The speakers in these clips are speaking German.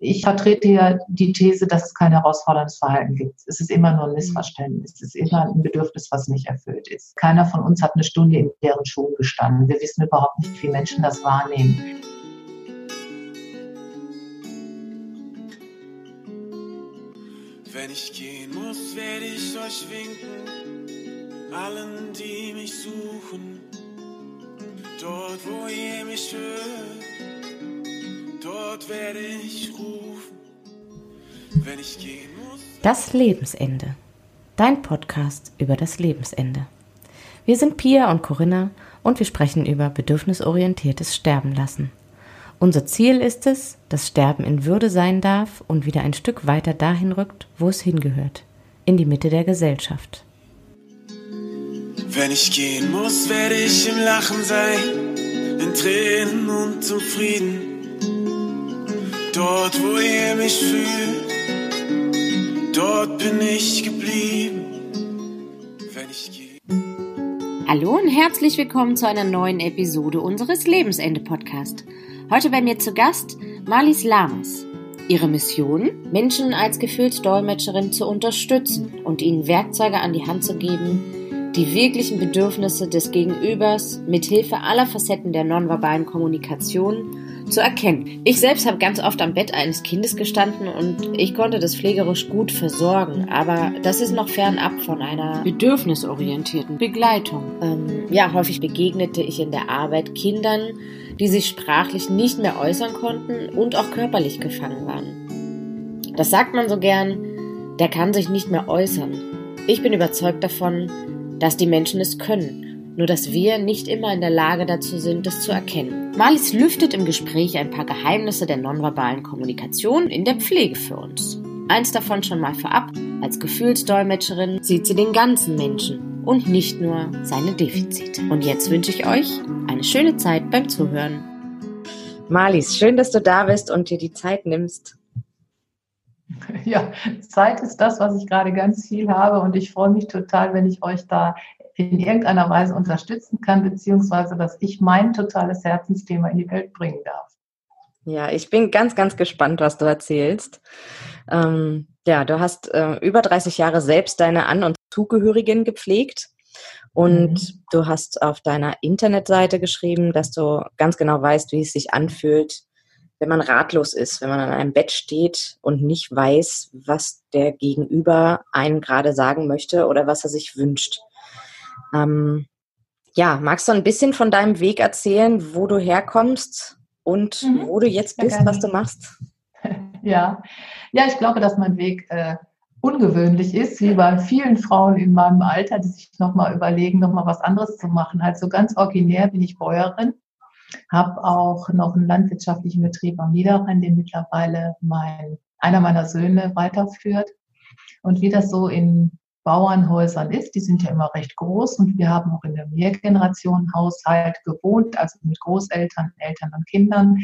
ich vertrete ja die These, dass es kein herausforderndes Verhalten gibt. Es ist immer nur ein Missverständnis. Es ist immer ein Bedürfnis, was nicht erfüllt ist. Keiner von uns hat eine Stunde in deren Schuhen gestanden. Wir wissen überhaupt nicht, wie Menschen das wahrnehmen. Wenn ich gehen muss, werde ich euch winken, allen, die mich suchen. Dort, wo ihr mich hört, dort werde ich rufen. Wenn ich gehen muss. Das Lebensende. Dein Podcast über das Lebensende. Wir sind Pia und Corinna und wir sprechen über bedürfnisorientiertes Sterben lassen. Unser Ziel ist es, dass Sterben in Würde sein darf und wieder ein Stück weiter dahin rückt, wo es hingehört, in die Mitte der Gesellschaft. Wenn ich gehen muss, werde ich im Lachen sein, in Tränen und zum Frieden. Dort, wo ihr mich fühlt, dort bin ich geblieben. Wenn ich gehe. Hallo und herzlich willkommen zu einer neuen Episode unseres Lebensende Podcast. Heute bei mir zu Gast Marlies Lamas. Ihre Mission? Menschen als Gefühlsdolmetscherin zu unterstützen und ihnen Werkzeuge an die Hand zu geben, die wirklichen Bedürfnisse des Gegenübers mit Hilfe aller Facetten der nonverbalen Kommunikation zu erkennen. Ich selbst habe ganz oft am Bett eines Kindes gestanden und ich konnte das pflegerisch gut versorgen, aber das ist noch fernab von einer bedürfnisorientierten Begleitung. Ähm, ja, häufig begegnete ich in der Arbeit Kindern, die sich sprachlich nicht mehr äußern konnten und auch körperlich gefangen waren. Das sagt man so gern, der kann sich nicht mehr äußern. Ich bin überzeugt davon, dass die Menschen es können, nur dass wir nicht immer in der Lage dazu sind, es zu erkennen. Marlies lüftet im Gespräch ein paar Geheimnisse der nonverbalen Kommunikation in der Pflege für uns. Eins davon schon mal vorab, als Gefühlsdolmetscherin sieht sie den ganzen Menschen und nicht nur seine Defizite. Und jetzt wünsche ich euch eine schöne Zeit beim Zuhören. Marlies, schön, dass du da bist und dir die Zeit nimmst. Ja, Zeit ist das, was ich gerade ganz viel habe und ich freue mich total, wenn ich euch da in irgendeiner Weise unterstützen kann, beziehungsweise dass ich mein totales Herzensthema in die Welt bringen darf. Ja, ich bin ganz, ganz gespannt, was du erzählst. Ähm, ja, du hast äh, über 30 Jahre selbst deine An- und Zugehörigen gepflegt und mhm. du hast auf deiner Internetseite geschrieben, dass du ganz genau weißt, wie es sich anfühlt, wenn man ratlos ist, wenn man an einem Bett steht und nicht weiß, was der Gegenüber einen gerade sagen möchte oder was er sich wünscht. Ähm, ja, magst du ein bisschen von deinem Weg erzählen, wo du herkommst und mhm. wo du jetzt bist, was du machst? Ja, ja, ich glaube, dass mein Weg äh, ungewöhnlich ist, wie bei vielen Frauen in meinem Alter, die sich nochmal überlegen, nochmal was anderes zu machen. Also ganz originär bin ich Bäuerin, habe auch noch einen landwirtschaftlichen Betrieb am Niederrhein, den mittlerweile mein, einer meiner Söhne weiterführt. Und wie das so in Bauernhäusern ist. Die sind ja immer recht groß und wir haben auch in der Mehrgenerationenhaushalt gewohnt, also mit Großeltern, Eltern und Kindern.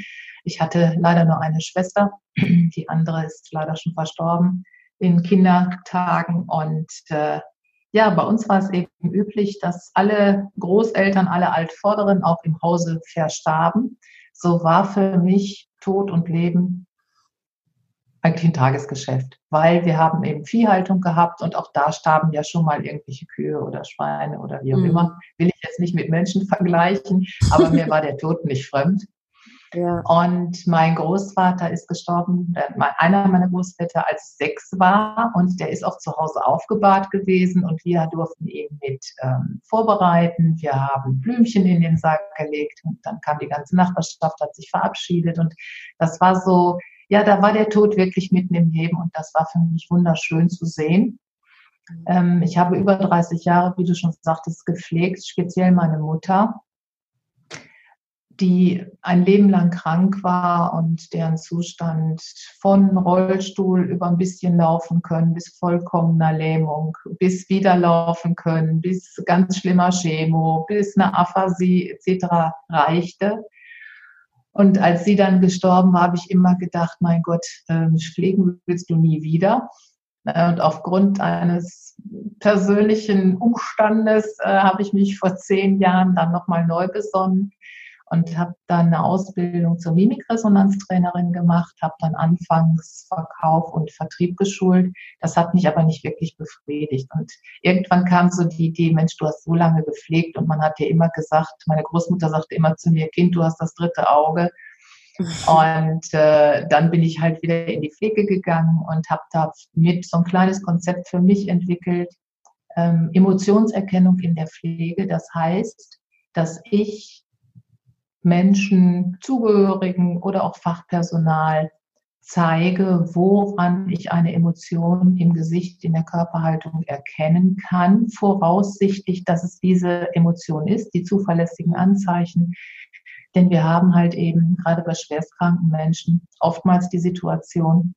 Ich hatte leider nur eine Schwester, die andere ist leider schon verstorben in Kindertagen und äh, ja, bei uns war es eben üblich, dass alle Großeltern, alle Altvorderen auch im Hause verstarben. So war für mich Tod und Leben eigentlich ein Tagesgeschäft, weil wir haben eben Viehhaltung gehabt und auch da starben ja schon mal irgendwelche Kühe oder Schweine oder wie auch mhm. immer. Will ich jetzt nicht mit Menschen vergleichen, aber mir war der Tod nicht fremd. Ja. Und mein Großvater ist gestorben, einer meiner Großväter, als ich sechs war. Und der ist auch zu Hause aufgebahrt gewesen. Und wir durften ihn mit ähm, vorbereiten. Wir haben Blümchen in den Sack gelegt. Und dann kam die ganze Nachbarschaft, hat sich verabschiedet. Und das war so, ja, da war der Tod wirklich mitten im Leben und das war für mich wunderschön zu sehen. Ähm, ich habe über 30 Jahre, wie du schon sagtest, gepflegt, speziell meine Mutter, die ein Leben lang krank war und deren Zustand von Rollstuhl über ein bisschen laufen können, bis vollkommener Lähmung, bis wieder laufen können, bis ganz schlimmer Chemo, bis eine Aphasie etc. reichte. Und als sie dann gestorben war, habe ich immer gedacht, mein Gott, ähm, pflegen willst du nie wieder. Äh, und aufgrund eines persönlichen Umstandes äh, habe ich mich vor zehn Jahren dann nochmal neu besonnen und habe dann eine Ausbildung zur Mimikresonanztrainerin gemacht, habe dann anfangs Verkauf und Vertrieb geschult. Das hat mich aber nicht wirklich befriedigt. Und irgendwann kam so die Idee, Mensch, du hast so lange gepflegt und man hat dir immer gesagt, meine Großmutter sagte immer zu mir, Kind, du hast das dritte Auge. Und äh, dann bin ich halt wieder in die Pflege gegangen und habe da mit so ein kleines Konzept für mich entwickelt, ähm, Emotionserkennung in der Pflege. Das heißt, dass ich Menschen, Zugehörigen oder auch Fachpersonal zeige, woran ich eine Emotion im Gesicht, in der Körperhaltung erkennen kann, voraussichtlich, dass es diese Emotion ist, die zuverlässigen Anzeichen. Denn wir haben halt eben gerade bei schwerstkranken Menschen oftmals die Situation,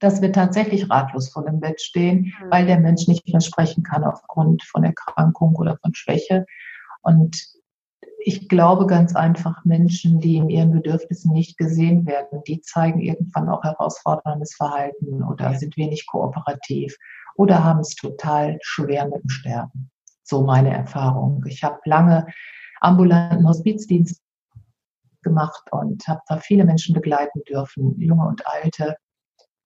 dass wir tatsächlich ratlos vor dem Bett stehen, mhm. weil der Mensch nicht mehr sprechen kann aufgrund von Erkrankung oder von Schwäche. Und ich glaube ganz einfach, Menschen, die in ihren Bedürfnissen nicht gesehen werden, die zeigen irgendwann auch herausforderndes Verhalten oder sind wenig kooperativ oder haben es total schwer mit dem Sterben. So meine Erfahrung. Ich habe lange ambulanten Hospizdienst gemacht und habe da viele Menschen begleiten dürfen, junge und alte.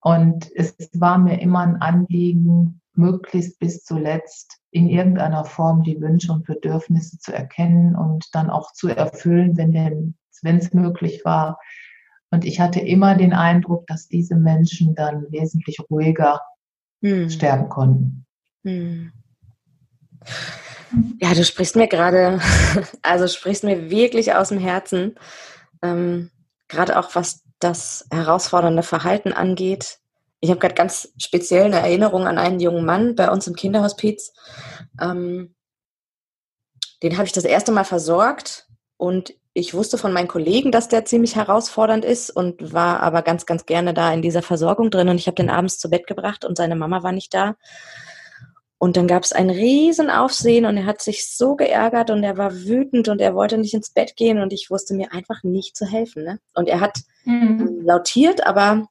Und es war mir immer ein Anliegen, möglichst bis zuletzt in irgendeiner Form die Wünsche und Bedürfnisse zu erkennen und dann auch zu erfüllen, wenn es möglich war. Und ich hatte immer den Eindruck, dass diese Menschen dann wesentlich ruhiger hm. sterben konnten. Hm. Ja, du sprichst mir gerade, also sprichst mir wirklich aus dem Herzen, ähm, gerade auch was das herausfordernde Verhalten angeht. Ich habe gerade ganz speziell eine Erinnerung an einen jungen Mann bei uns im Kinderhospiz. Ähm, den habe ich das erste Mal versorgt und ich wusste von meinen Kollegen, dass der ziemlich herausfordernd ist und war aber ganz, ganz gerne da in dieser Versorgung drin. Und ich habe den abends zu Bett gebracht und seine Mama war nicht da. Und dann gab es ein Riesenaufsehen und er hat sich so geärgert und er war wütend und er wollte nicht ins Bett gehen und ich wusste mir einfach nicht zu helfen. Ne? Und er hat mhm. lautiert, aber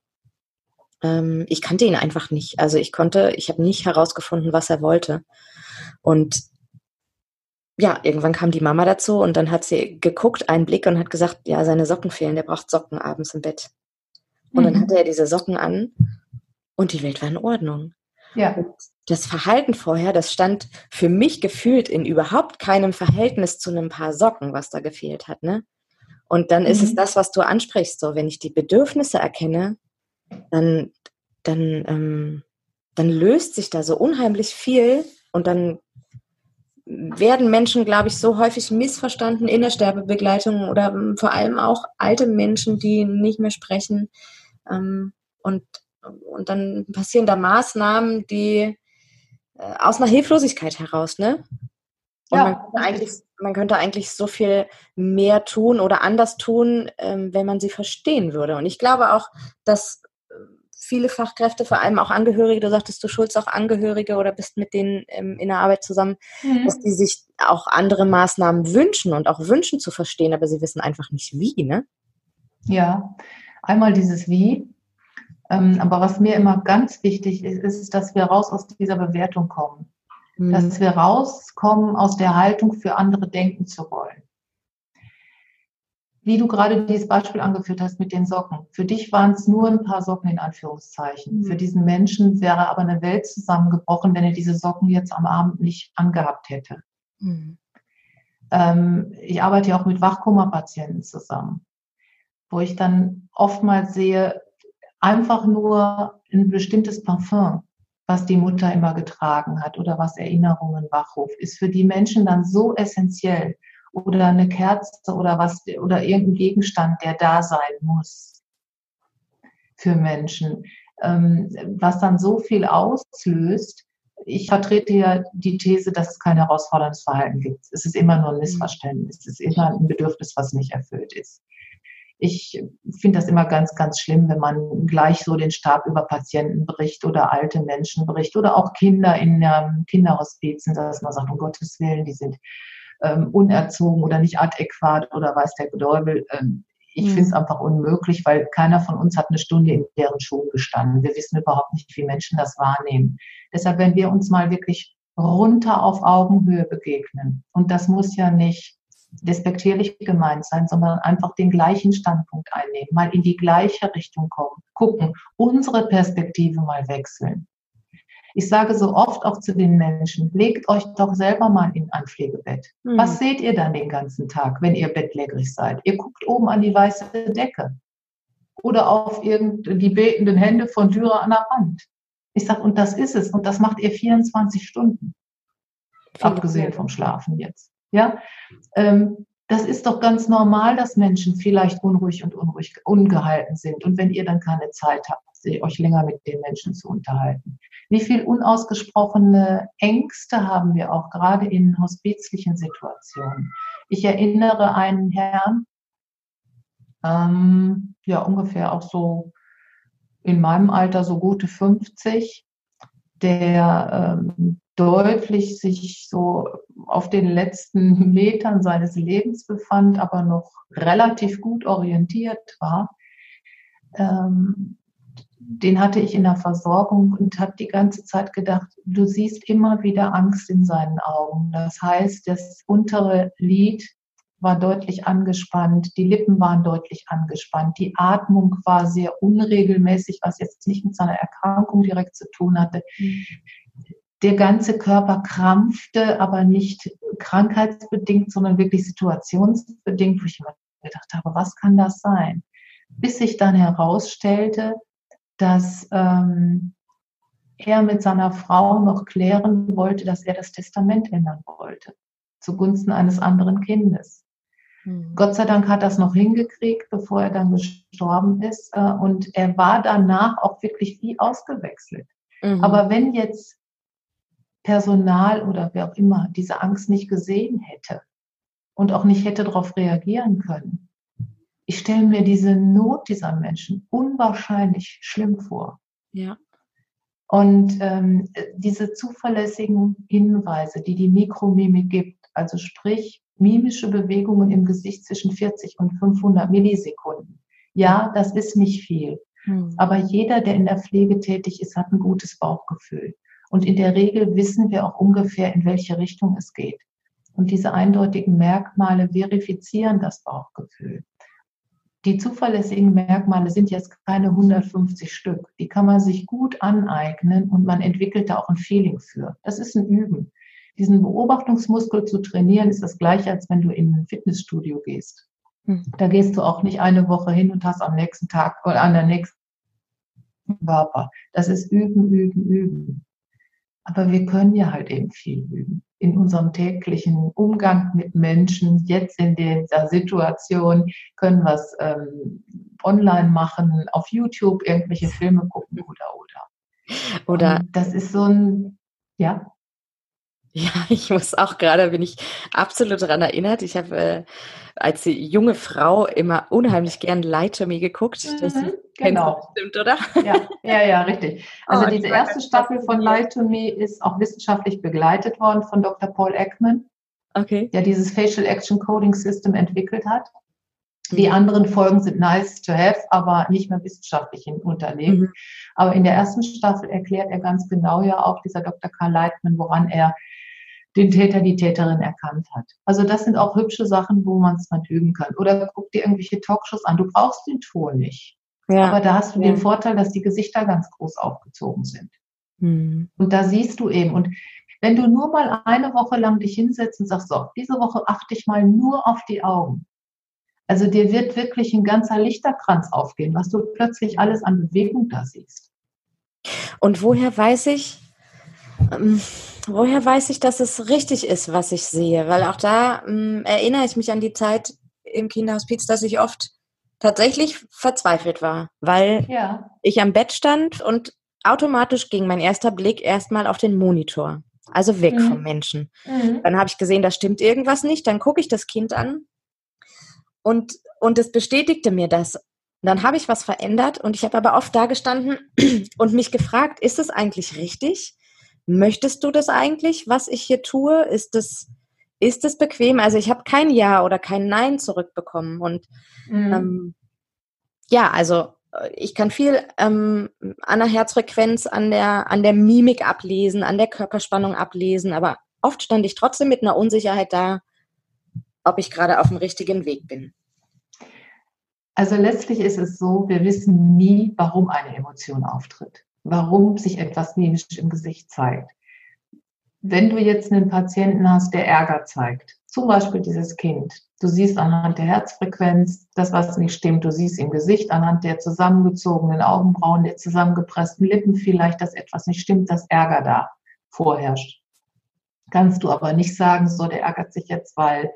ähm, ich kannte ihn einfach nicht. Also ich konnte, ich habe nicht herausgefunden, was er wollte. Und ja, irgendwann kam die Mama dazu und dann hat sie geguckt, einen Blick und hat gesagt, ja, seine Socken fehlen, der braucht Socken abends im Bett. Und mhm. dann hatte er diese Socken an und die Welt war in Ordnung. Ja. Und das Verhalten vorher, das stand für mich gefühlt in überhaupt keinem Verhältnis zu einem paar Socken, was da gefehlt hat, ne? Und dann mhm. ist es mhm. das, was du ansprichst, so, wenn ich die Bedürfnisse erkenne, dann, dann, ähm, dann löst sich da so unheimlich viel und dann werden Menschen, glaube ich, so häufig missverstanden in der Sterbebegleitung oder ähm, vor allem auch alte Menschen, die nicht mehr sprechen. Ähm, und, und dann passieren da Maßnahmen, die äh, aus einer Hilflosigkeit heraus, ne? Und ja, man, könnte eigentlich, man könnte eigentlich so viel mehr tun oder anders tun, ähm, wenn man sie verstehen würde. Und ich glaube auch, dass viele Fachkräfte, vor allem auch Angehörige, du sagtest, du schulst auch Angehörige oder bist mit denen ähm, in der Arbeit zusammen, mhm. dass die sich auch andere Maßnahmen wünschen und auch wünschen zu verstehen, aber sie wissen einfach nicht wie, ne? Ja, einmal dieses Wie. Ähm, aber was mir immer ganz wichtig ist, ist, dass wir raus aus dieser Bewertung kommen. Mhm. Dass wir rauskommen aus der Haltung, für andere denken zu wollen wie du gerade dieses Beispiel angeführt hast mit den Socken. Für dich waren es nur ein paar Socken in Anführungszeichen. Mhm. Für diesen Menschen wäre aber eine Welt zusammengebrochen, wenn er diese Socken jetzt am Abend nicht angehabt hätte. Mhm. Ähm, ich arbeite ja auch mit Wachkoma-Patienten zusammen, wo ich dann oftmals sehe, einfach nur ein bestimmtes Parfum, was die Mutter immer getragen hat oder was Erinnerungen wachruft, ist für die Menschen dann so essentiell oder eine Kerze oder was oder irgendein Gegenstand, der da sein muss für Menschen, ähm, was dann so viel auslöst. Ich vertrete ja die These, dass es kein herausforderndes Verhalten gibt. Es ist immer nur ein Missverständnis. Es ist immer ein Bedürfnis, was nicht erfüllt ist. Ich finde das immer ganz, ganz schlimm, wenn man gleich so den Stab über Patienten bricht oder alte Menschen bricht oder auch Kinder in ähm, Kinderhospizen, dass man sagt, um Gottes Willen, die sind ähm, unerzogen oder nicht adäquat oder weiß der Teufel. Ähm, ich mhm. finde es einfach unmöglich, weil keiner von uns hat eine Stunde in deren Schuhen gestanden. Wir wissen überhaupt nicht, wie Menschen das wahrnehmen. Deshalb, wenn wir uns mal wirklich runter auf Augenhöhe begegnen, und das muss ja nicht despektierlich gemeint sein, sondern einfach den gleichen Standpunkt einnehmen, mal in die gleiche Richtung kommen, gucken, unsere Perspektive mal wechseln. Ich sage so oft auch zu den Menschen, legt euch doch selber mal in ein Pflegebett. Mhm. Was seht ihr dann den ganzen Tag, wenn ihr bettlägerig seid? Ihr guckt oben an die weiße Decke oder auf irgend die betenden Hände von Dürer an der Wand. Ich sage, und das ist es. Und das macht ihr 24 Stunden. Abgesehen vom Schlafen jetzt. Ja, ähm, das ist doch ganz normal, dass Menschen vielleicht unruhig und unruhig ungehalten sind. Und wenn ihr dann keine Zeit habt, euch länger mit den Menschen zu unterhalten. Wie viel unausgesprochene Ängste haben wir auch gerade in hospizlichen Situationen? Ich erinnere einen Herrn, ähm, ja ungefähr auch so in meinem Alter, so gute 50, der ähm, deutlich sich so auf den letzten Metern seines Lebens befand, aber noch relativ gut orientiert war. Ähm, den hatte ich in der Versorgung und habe die ganze Zeit gedacht, du siehst immer wieder Angst in seinen Augen. Das heißt, das untere Lid war deutlich angespannt, die Lippen waren deutlich angespannt, die Atmung war sehr unregelmäßig, was jetzt nicht mit seiner Erkrankung direkt zu tun hatte. Der ganze Körper krampfte, aber nicht krankheitsbedingt, sondern wirklich situationsbedingt, wo ich immer gedacht habe, was kann das sein? Bis sich dann herausstellte, dass ähm, er mit seiner Frau noch klären wollte, dass er das Testament ändern wollte, zugunsten eines anderen Kindes. Mhm. Gott sei Dank hat das noch hingekriegt, bevor er dann gestorben ist. Äh, und er war danach auch wirklich wie ausgewechselt. Mhm. Aber wenn jetzt Personal oder wer auch immer diese Angst nicht gesehen hätte und auch nicht hätte darauf reagieren können, ich stelle mir diese Not dieser Menschen unwahrscheinlich schlimm vor. Ja. Und ähm, diese zuverlässigen Hinweise, die die Mikromimik gibt, also sprich mimische Bewegungen im Gesicht zwischen 40 und 500 Millisekunden. Ja, das ist nicht viel. Hm. Aber jeder, der in der Pflege tätig ist, hat ein gutes Bauchgefühl. Und in der Regel wissen wir auch ungefähr, in welche Richtung es geht. Und diese eindeutigen Merkmale verifizieren das Bauchgefühl. Die zuverlässigen Merkmale sind jetzt keine 150 Stück. Die kann man sich gut aneignen und man entwickelt da auch ein Feeling für. Das ist ein Üben. Diesen Beobachtungsmuskel zu trainieren, ist das gleiche, als wenn du in ein Fitnessstudio gehst. Hm. Da gehst du auch nicht eine Woche hin und hast am nächsten Tag oder an der nächsten Körper. Das ist Üben, Üben, Üben. Aber wir können ja halt eben viel üben. In unserem täglichen Umgang mit Menschen, jetzt in dieser Situation, können wir es ähm, online machen, auf YouTube irgendwelche Filme gucken oder oder. Oder. Und das ist so ein, ja. Ja, ich muss auch gerade, bin ich absolut daran erinnert. Ich habe äh, als junge Frau immer unheimlich gern Lie to Me geguckt. Das mhm, genau. Stimmt, oder? Ja, ja, ja, richtig. Also oh, diese erste Staffel von Lie to Me ist auch wissenschaftlich begleitet worden von Dr. Paul Ekman, okay. der dieses Facial Action Coding System entwickelt hat. Die mhm. anderen Folgen sind nice to have, aber nicht mehr wissenschaftlich unterlegt. Mhm. Aber in der ersten Staffel erklärt er ganz genau ja auch dieser Dr. Karl Leitman, woran er den Täter, die Täterin erkannt hat. Also das sind auch hübsche Sachen, wo man es dann üben kann. Oder guck dir irgendwelche Talkshows an. Du brauchst den Ton nicht. Ja. Aber da hast du ja. den Vorteil, dass die Gesichter ganz groß aufgezogen sind. Mhm. Und da siehst du eben. Und wenn du nur mal eine Woche lang dich hinsetzt und sagst, so, diese Woche achte ich mal nur auf die Augen. Also dir wird wirklich ein ganzer Lichterkranz aufgehen, was du plötzlich alles an Bewegung da siehst. Und woher weiß ich, ähm, woher weiß ich, dass es richtig ist, was ich sehe? Weil auch da ähm, erinnere ich mich an die Zeit im Kinderhospiz, dass ich oft tatsächlich verzweifelt war, weil ja. ich am Bett stand und automatisch ging mein erster Blick erstmal auf den Monitor. Also weg mhm. vom Menschen. Mhm. Dann habe ich gesehen, da stimmt irgendwas nicht. Dann gucke ich das Kind an und, und es bestätigte mir das. dann habe ich was verändert und ich habe aber oft da gestanden und mich gefragt, ist es eigentlich richtig? Möchtest du das eigentlich, was ich hier tue? Ist es ist es bequem? Also ich habe kein Ja oder kein Nein zurückbekommen. Und mhm. ähm, ja, also äh, ich kann viel ähm, an der Herzfrequenz, an der, an der Mimik ablesen, an der Körperspannung ablesen, aber oft stand ich trotzdem mit einer Unsicherheit da. ob ich gerade auf dem richtigen Weg bin? Also letztlich ist es so, wir wissen nie, warum eine Emotion auftritt, warum sich etwas mimisch im Gesicht zeigt. Wenn du jetzt einen Patienten hast, der Ärger zeigt, zum Beispiel dieses Kind, du siehst anhand der Herzfrequenz das, was nicht stimmt, du siehst im Gesicht anhand der zusammengezogenen Augenbrauen, der zusammengepressten Lippen vielleicht, dass etwas nicht stimmt, dass Ärger da vorherrscht. Kannst du aber nicht sagen, so, der ärgert sich jetzt, weil,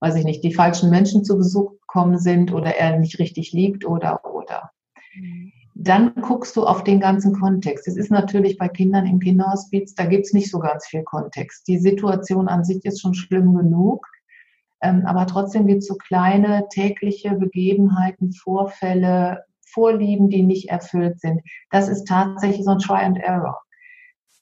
weiß ich nicht, die falschen Menschen zu Besuch gekommen sind oder er nicht richtig liegt oder, oder. Mhm dann guckst du auf den ganzen Kontext. Es ist natürlich bei Kindern im Kinderhospiz, da gibt es nicht so ganz viel Kontext. Die Situation an sich ist schon schlimm genug, ähm, aber trotzdem gibt es so kleine tägliche Begebenheiten, Vorfälle, Vorlieben, die nicht erfüllt sind. Das ist tatsächlich so ein Try and Error.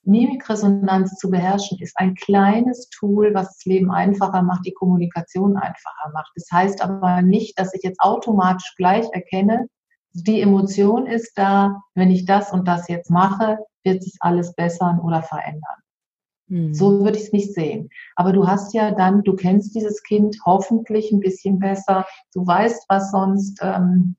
Mimikresonanz zu beherrschen ist ein kleines Tool, was das Leben einfacher macht, die Kommunikation einfacher macht. Das heißt aber nicht, dass ich jetzt automatisch gleich erkenne, die Emotion ist da, wenn ich das und das jetzt mache, wird sich alles bessern oder verändern. Mhm. So würde ich es nicht sehen. Aber du hast ja dann, du kennst dieses Kind hoffentlich ein bisschen besser. Du weißt, was sonst ähm,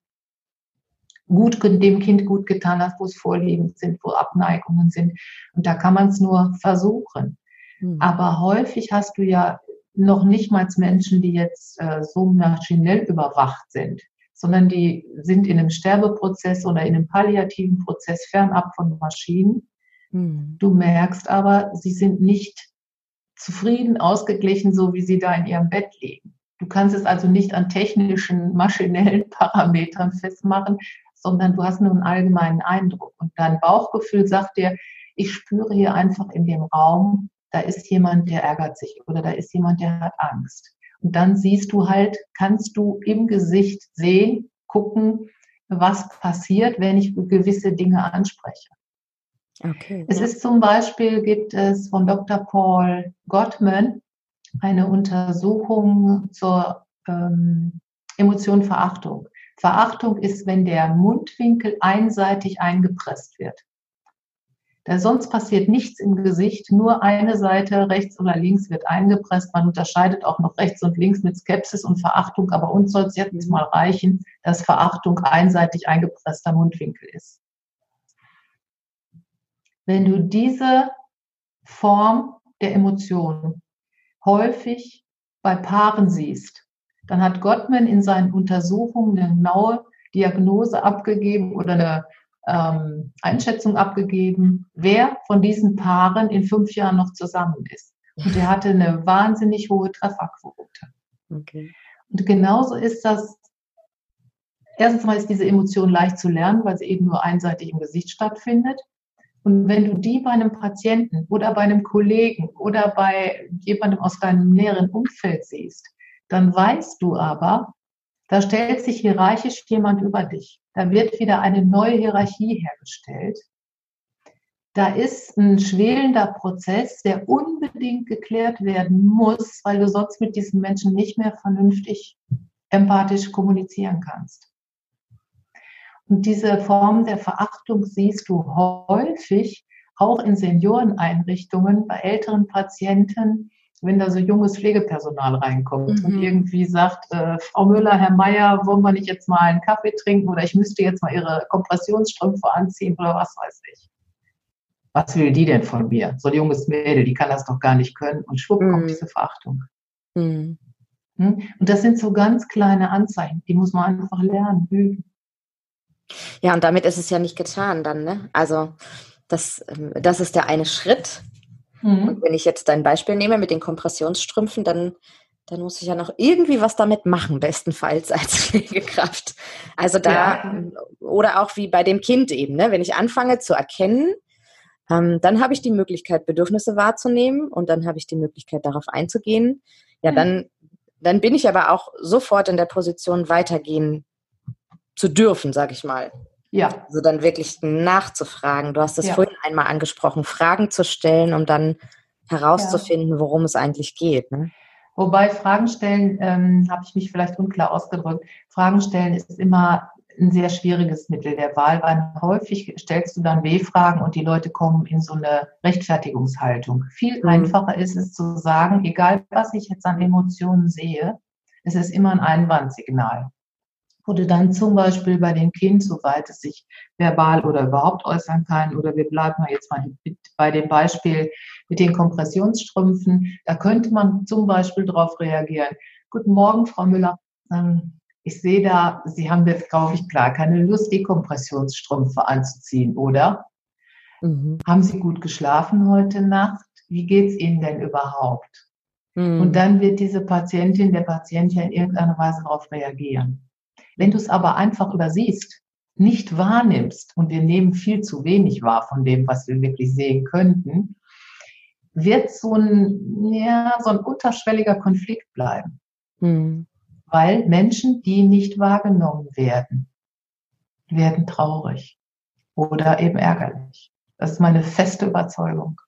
gut dem Kind gut getan hat, wo es Vorlieben sind, wo Abneigungen sind. Und da kann man es nur versuchen. Mhm. Aber häufig hast du ja noch nicht mal Menschen, die jetzt äh, so maschinell überwacht sind sondern die sind in einem Sterbeprozess oder in einem palliativen Prozess fernab von Maschinen. Mhm. Du merkst aber, sie sind nicht zufrieden, ausgeglichen, so wie sie da in ihrem Bett liegen. Du kannst es also nicht an technischen, maschinellen Parametern festmachen, sondern du hast nur einen allgemeinen Eindruck. Und dein Bauchgefühl sagt dir, ich spüre hier einfach in dem Raum, da ist jemand, der ärgert sich oder da ist jemand, der hat Angst. Und dann siehst du halt, kannst du im Gesicht sehen, gucken, was passiert, wenn ich gewisse Dinge anspreche. Okay, es ja. ist zum Beispiel, gibt es von Dr. Paul Gottman eine Untersuchung zur ähm, Emotion Verachtung. Verachtung ist, wenn der Mundwinkel einseitig eingepresst wird. Da sonst passiert nichts im Gesicht, nur eine Seite rechts oder links wird eingepresst. Man unterscheidet auch noch rechts und links mit Skepsis und Verachtung, aber uns soll es jetzt mal reichen, dass Verachtung einseitig eingepresster Mundwinkel ist. Wenn du diese Form der Emotion häufig bei Paaren siehst, dann hat Gottman in seinen Untersuchungen eine genaue Diagnose abgegeben oder eine ähm, Einschätzung abgegeben, wer von diesen Paaren in fünf Jahren noch zusammen ist. Und er hatte eine wahnsinnig hohe Trefferquote. Okay. Und genauso ist das, erstens mal ist diese Emotion leicht zu lernen, weil sie eben nur einseitig im Gesicht stattfindet. Und wenn du die bei einem Patienten oder bei einem Kollegen oder bei jemandem aus deinem näheren Umfeld siehst, dann weißt du aber, da stellt sich hierarchisch jemand über dich. Da wird wieder eine neue Hierarchie hergestellt. Da ist ein schwelender Prozess, der unbedingt geklärt werden muss, weil du sonst mit diesen Menschen nicht mehr vernünftig empathisch kommunizieren kannst. Und diese Form der Verachtung siehst du häufig auch in Senioreneinrichtungen bei älteren Patienten, wenn da so junges Pflegepersonal reinkommt mhm. und irgendwie sagt, äh, Frau Müller, Herr Meier, wollen wir nicht jetzt mal einen Kaffee trinken oder ich müsste jetzt mal Ihre Kompressionsstrümpfe anziehen oder was weiß ich. Was will die denn von mir? So ein junges Mädel, die kann das doch gar nicht können und schwupp mhm. kommt diese Verachtung. Mhm. Hm? Und das sind so ganz kleine Anzeichen, die muss man einfach lernen, üben. Ja, und damit ist es ja nicht getan dann, ne? Also das, ähm, das ist der eine Schritt, Mhm. Und wenn ich jetzt dein Beispiel nehme mit den Kompressionsstrümpfen, dann, dann muss ich ja noch irgendwie was damit machen, bestenfalls als Pflegekraft. Also da, ja. oder auch wie bei dem Kind eben, ne? wenn ich anfange zu erkennen, ähm, dann habe ich die Möglichkeit, Bedürfnisse wahrzunehmen und dann habe ich die Möglichkeit, darauf einzugehen. Ja, mhm. dann, dann bin ich aber auch sofort in der Position, weitergehen zu dürfen, sage ich mal. Ja. Also dann wirklich nachzufragen. Du hast es ja. vorhin einmal angesprochen, Fragen zu stellen, um dann herauszufinden, worum es eigentlich geht. Ne? Wobei Fragen stellen, ähm, habe ich mich vielleicht unklar ausgedrückt. Fragen stellen ist immer ein sehr schwieriges Mittel der Wahl, weil häufig stellst du dann W-Fragen und die Leute kommen in so eine Rechtfertigungshaltung. Viel mhm. einfacher ist es zu sagen, egal was ich jetzt an Emotionen sehe, es ist immer ein Einwandsignal. Oder dann zum Beispiel bei dem Kind, soweit es sich verbal oder überhaupt äußern kann, oder wir bleiben mal jetzt mal bei dem Beispiel mit den Kompressionsstrümpfen, da könnte man zum Beispiel darauf reagieren. Guten Morgen, Frau Müller. Ähm, ich sehe da, Sie haben jetzt, glaube ich, klar keine Lust, die Kompressionsstrümpfe anzuziehen, oder? Mhm. Haben Sie gut geschlafen heute Nacht? Wie geht's Ihnen denn überhaupt? Mhm. Und dann wird diese Patientin, der Patient ja in irgendeiner Weise darauf reagieren. Wenn du es aber einfach übersiehst, nicht wahrnimmst, und wir nehmen viel zu wenig wahr von dem, was wir wirklich sehen könnten, wird so ein, ja, so ein unterschwelliger Konflikt bleiben. Mhm. Weil Menschen, die nicht wahrgenommen werden, werden traurig oder eben ärgerlich. Das ist meine feste Überzeugung.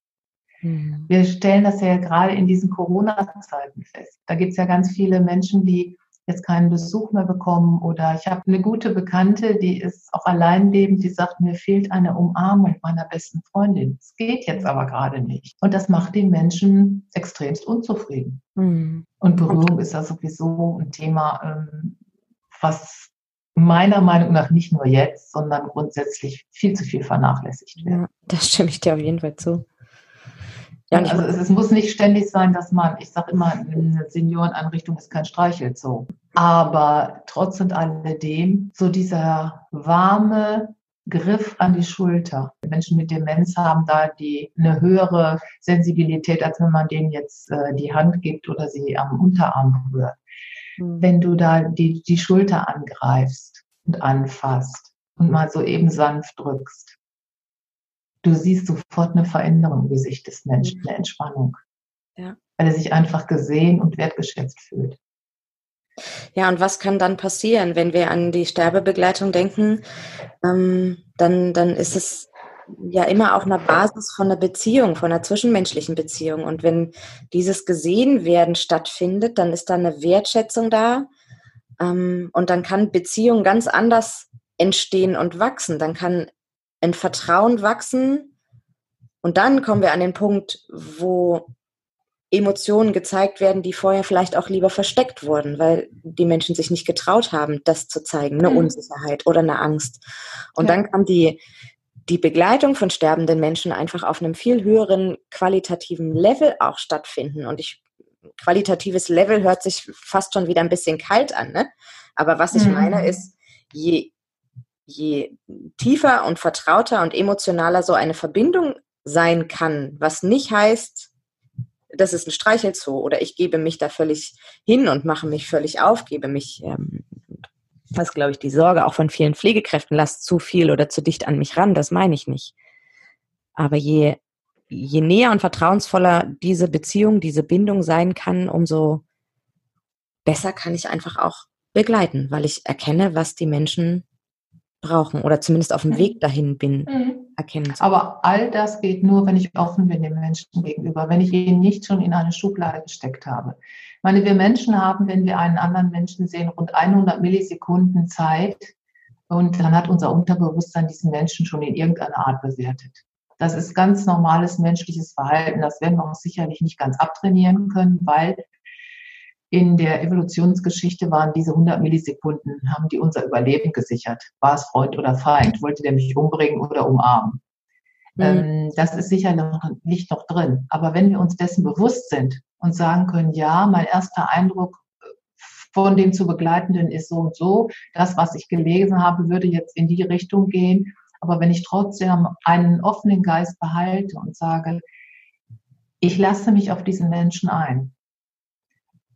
Mhm. Wir stellen das ja gerade in diesen Corona-Zeiten fest. Da gibt es ja ganz viele Menschen, die jetzt keinen Besuch mehr bekommen oder ich habe eine gute Bekannte, die ist auch alleinlebend, die sagt, mir fehlt eine Umarmung meiner besten Freundin. Es geht jetzt aber gerade nicht. Und das macht den Menschen extremst unzufrieden. Mhm. Und Berührung ist ja sowieso ein Thema, ähm, was meiner Meinung nach nicht nur jetzt, sondern grundsätzlich viel zu viel vernachlässigt wird. Ja, das stimme ich dir auf jeden Fall zu. Ja, also es, es, muss nicht ständig sein, dass man, ich sage immer, eine Senioreneinrichtung ist kein Streichelzoo. Aber trotz und alledem, so dieser warme Griff an die Schulter. Menschen mit Demenz haben da die eine höhere Sensibilität, als wenn man denen jetzt äh, die Hand gibt oder sie am Unterarm berührt. Mhm. Wenn du da die, die Schulter angreifst und anfasst und mal so eben sanft drückst, du siehst sofort eine Veränderung im Gesicht des Menschen, mhm. eine Entspannung. Ja. Weil er sich einfach gesehen und wertgeschätzt fühlt. Ja, und was kann dann passieren, wenn wir an die Sterbebegleitung denken? Ähm, dann, dann ist es ja immer auf einer Basis von einer Beziehung, von einer zwischenmenschlichen Beziehung. Und wenn dieses Gesehenwerden stattfindet, dann ist da eine Wertschätzung da. Ähm, und dann kann Beziehung ganz anders entstehen und wachsen. Dann kann ein Vertrauen wachsen. Und dann kommen wir an den Punkt, wo Emotionen gezeigt werden, die vorher vielleicht auch lieber versteckt wurden, weil die Menschen sich nicht getraut haben, das zu zeigen, eine mhm. Unsicherheit oder eine Angst. Und ja. dann kam die, die Begleitung von sterbenden Menschen einfach auf einem viel höheren qualitativen Level auch stattfinden. Und ich, qualitatives Level hört sich fast schon wieder ein bisschen kalt an, ne? Aber was ich mhm. meine ist, je je tiefer und vertrauter und emotionaler so eine Verbindung sein kann, was nicht heißt, das ist ein Streichelzoo oder ich gebe mich da völlig hin und mache mich völlig auf, gebe mich, ähm, das glaube ich, die Sorge auch von vielen Pflegekräften, lass zu viel oder zu dicht an mich ran, das meine ich nicht. Aber je, je näher und vertrauensvoller diese Beziehung, diese Bindung sein kann, umso besser kann ich einfach auch begleiten, weil ich erkenne, was die Menschen brauchen oder zumindest auf dem mhm. Weg dahin bin, mhm. erkennen. Aber all das geht nur, wenn ich offen bin dem Menschen gegenüber, wenn ich ihn nicht schon in eine Schublade gesteckt habe. Ich meine, wir Menschen haben, wenn wir einen anderen Menschen sehen, rund 100 Millisekunden Zeit und dann hat unser Unterbewusstsein diesen Menschen schon in irgendeiner Art bewertet. Das ist ganz normales menschliches Verhalten. Das werden wir uns sicherlich nicht ganz abtrainieren können, weil in der Evolutionsgeschichte waren diese 100 Millisekunden, haben die unser Überleben gesichert. War es Freund oder Feind? Wollte der mich umbringen oder umarmen? Mhm. Ähm, das ist sicher noch, nicht noch drin. Aber wenn wir uns dessen bewusst sind und sagen können, ja, mein erster Eindruck von dem zu Begleitenden ist so und so, das, was ich gelesen habe, würde jetzt in die Richtung gehen. Aber wenn ich trotzdem einen offenen Geist behalte und sage, ich lasse mich auf diesen Menschen ein,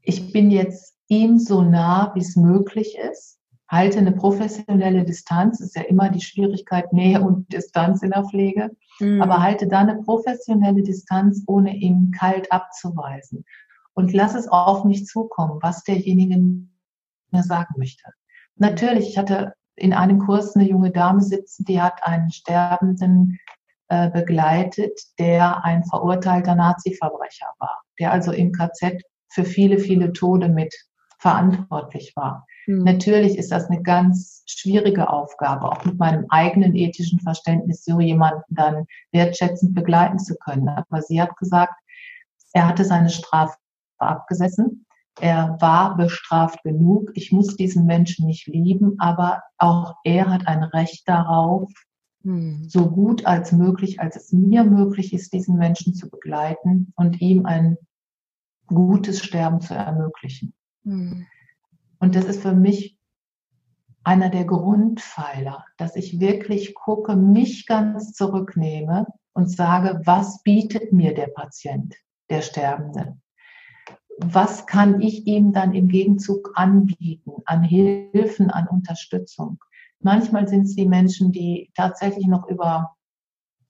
ich bin jetzt ihm so nah, wie es möglich ist, halte eine professionelle Distanz, ist ja immer die Schwierigkeit Nähe und Distanz in der Pflege, mhm. aber halte da eine professionelle Distanz, ohne ihn kalt abzuweisen. Und lass es auf mich zukommen, was derjenige mir sagen möchte. Natürlich, ich hatte in einem Kurs eine junge Dame sitzen, die hat einen Sterbenden äh, begleitet, der ein verurteilter Nazi-Verbrecher war, der also im KZ für viele, viele Tode mit verantwortlich war. Mhm. Natürlich ist das eine ganz schwierige Aufgabe, auch mit meinem eigenen ethischen Verständnis so jemanden dann wertschätzend begleiten zu können. Aber sie hat gesagt, er hatte seine Strafe abgesessen. Er war bestraft genug. Ich muss diesen Menschen nicht lieben, aber auch er hat ein Recht darauf, hm. so gut als möglich, als es mir möglich ist, diesen Menschen zu begleiten und ihm ein gutes Sterben zu ermöglichen. Hm. Und das ist für mich einer der Grundpfeiler, dass ich wirklich gucke, mich ganz zurücknehme und sage, was bietet mir der Patient, der Sterbende? Was kann ich ihm dann im Gegenzug anbieten an Hilfen, an Unterstützung? Manchmal sind es die Menschen, die tatsächlich noch über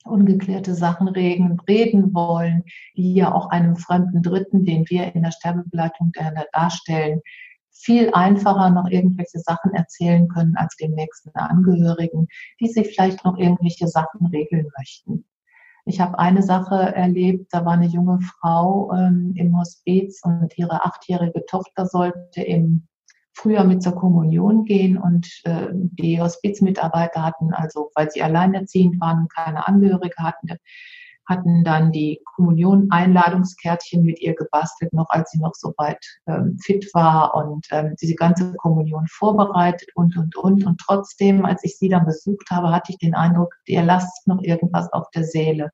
ungeklärte Sachen reden, reden wollen, die ja auch einem fremden Dritten, den wir in der Sterbebegleitung darstellen, viel einfacher noch irgendwelche Sachen erzählen können als dem nächsten Angehörigen, die sich vielleicht noch irgendwelche Sachen regeln möchten. Ich habe eine Sache erlebt, da war eine junge Frau ähm, im Hospiz und ihre achtjährige Tochter sollte im Frühjahr mit zur Kommunion gehen und äh, die Hospizmitarbeiter hatten, also weil sie alleinerziehend waren und keine Angehörige hatten, hatten dann die Kommunion-Einladungskärtchen mit ihr gebastelt, noch als sie noch so weit ähm, fit war und ähm, diese ganze Kommunion vorbereitet und, und, und. Und trotzdem, als ich sie dann besucht habe, hatte ich den Eindruck, ihr lasst noch irgendwas auf der Seele.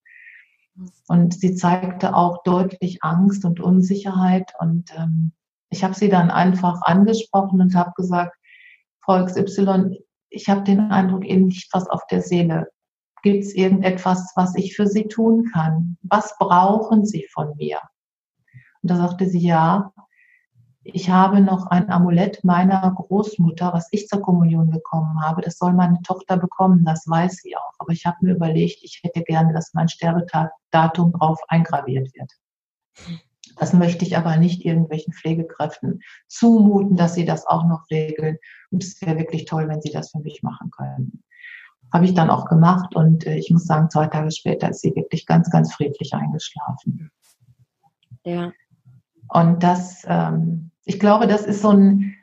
Und sie zeigte auch deutlich Angst und Unsicherheit. Und ähm, ich habe sie dann einfach angesprochen und habe gesagt, Frau XY, ich habe den Eindruck, Ihnen liegt was auf der Seele. Gibt es irgendetwas, was ich für Sie tun kann? Was brauchen Sie von mir? Und da sagte sie, ja, ich habe noch ein Amulett meiner Großmutter, was ich zur Kommunion bekommen habe. Das soll meine Tochter bekommen, das weiß sie auch. Aber ich habe mir überlegt, ich hätte gerne, dass mein Sterbedatum drauf eingraviert wird. Das möchte ich aber nicht irgendwelchen Pflegekräften zumuten, dass sie das auch noch regeln. Und es wäre wirklich toll, wenn sie das für mich machen können habe ich dann auch gemacht und äh, ich muss sagen, zwei Tage später ist sie wirklich ganz, ganz friedlich eingeschlafen. Ja. Und das, ähm, ich glaube, das ist so, ein,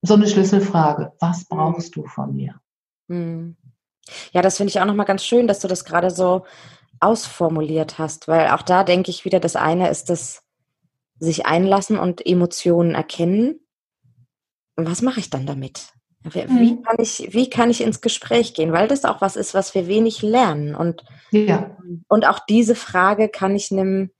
so eine Schlüsselfrage. Was brauchst du von mir? Hm. Ja, das finde ich auch nochmal ganz schön, dass du das gerade so ausformuliert hast, weil auch da denke ich wieder, das eine ist das sich einlassen und Emotionen erkennen. Was mache ich dann damit? Wie, mhm. kann ich, wie kann ich ins Gespräch gehen? Weil das auch was ist, was wir wenig lernen. Und, ja. und auch diese Frage kann ich einem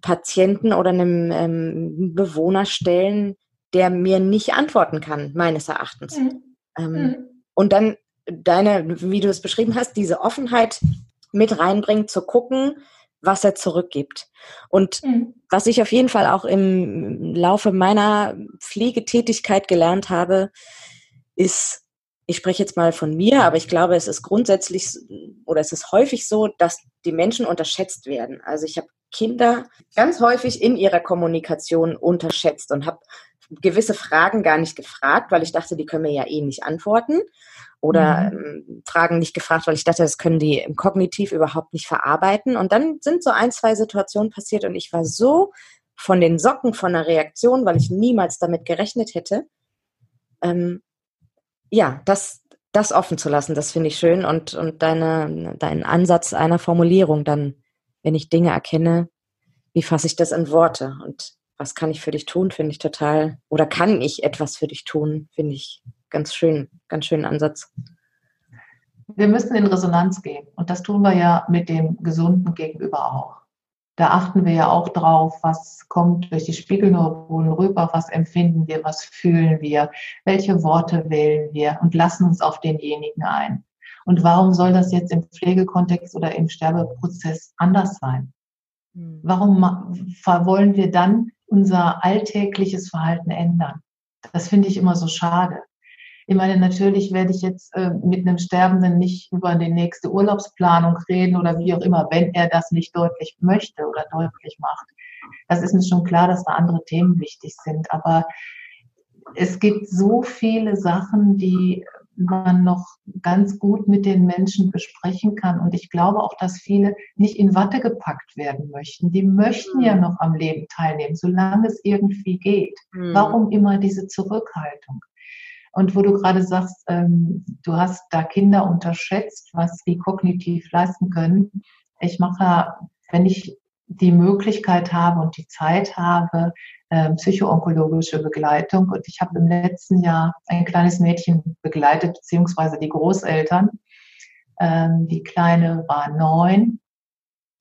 Patienten oder einem ähm, Bewohner stellen, der mir nicht antworten kann, meines Erachtens. Mhm. Ähm, mhm. Und dann deine, wie du es beschrieben hast, diese Offenheit mit reinbringen, zu gucken, was er zurückgibt. Und mhm. was ich auf jeden Fall auch im Laufe meiner Pflegetätigkeit gelernt habe, ist, ich spreche jetzt mal von mir, aber ich glaube, es ist grundsätzlich oder es ist häufig so, dass die Menschen unterschätzt werden. Also ich habe Kinder ganz häufig in ihrer Kommunikation unterschätzt und habe gewisse Fragen gar nicht gefragt, weil ich dachte, die können mir ja eh nicht antworten. Oder mhm. ähm, Fragen nicht gefragt, weil ich dachte, das können die im Kognitiv überhaupt nicht verarbeiten. Und dann sind so ein, zwei Situationen passiert und ich war so von den Socken von der Reaktion, weil ich niemals damit gerechnet hätte, ähm, ja, das, das offen zu lassen, das finde ich schön und, und deine, deinen Ansatz einer Formulierung dann, wenn ich Dinge erkenne, wie fasse ich das in Worte und was kann ich für dich tun, finde ich total, oder kann ich etwas für dich tun, finde ich ganz schön, ganz schönen Ansatz. Wir müssen in Resonanz gehen und das tun wir ja mit dem Gesunden gegenüber auch. Da achten wir ja auch drauf, was kommt durch die Spiegelneuronen rüber, was empfinden wir, was fühlen wir, welche Worte wählen wir und lassen uns auf denjenigen ein. Und warum soll das jetzt im Pflegekontext oder im Sterbeprozess anders sein? Hm. Warum wollen wir dann unser alltägliches Verhalten ändern? Das finde ich immer so schade. Ich meine, natürlich werde ich jetzt äh, mit einem Sterbenden nicht über die nächste Urlaubsplanung reden oder wie auch immer, wenn er das nicht deutlich möchte oder deutlich macht. Das ist mir schon klar, dass da andere Themen wichtig sind. Aber es gibt so viele Sachen, die man noch ganz gut mit den Menschen besprechen kann. Und ich glaube auch, dass viele nicht in Watte gepackt werden möchten. Die möchten ja mhm. noch am Leben teilnehmen, solange es irgendwie geht. Mhm. Warum immer diese Zurückhaltung? Und wo du gerade sagst, ähm, du hast da Kinder unterschätzt, was sie kognitiv leisten können. Ich mache, wenn ich die Möglichkeit habe und die Zeit habe, äh, psychoonkologische Begleitung. Und ich habe im letzten Jahr ein kleines Mädchen begleitet, beziehungsweise die Großeltern. Ähm, die Kleine war neun,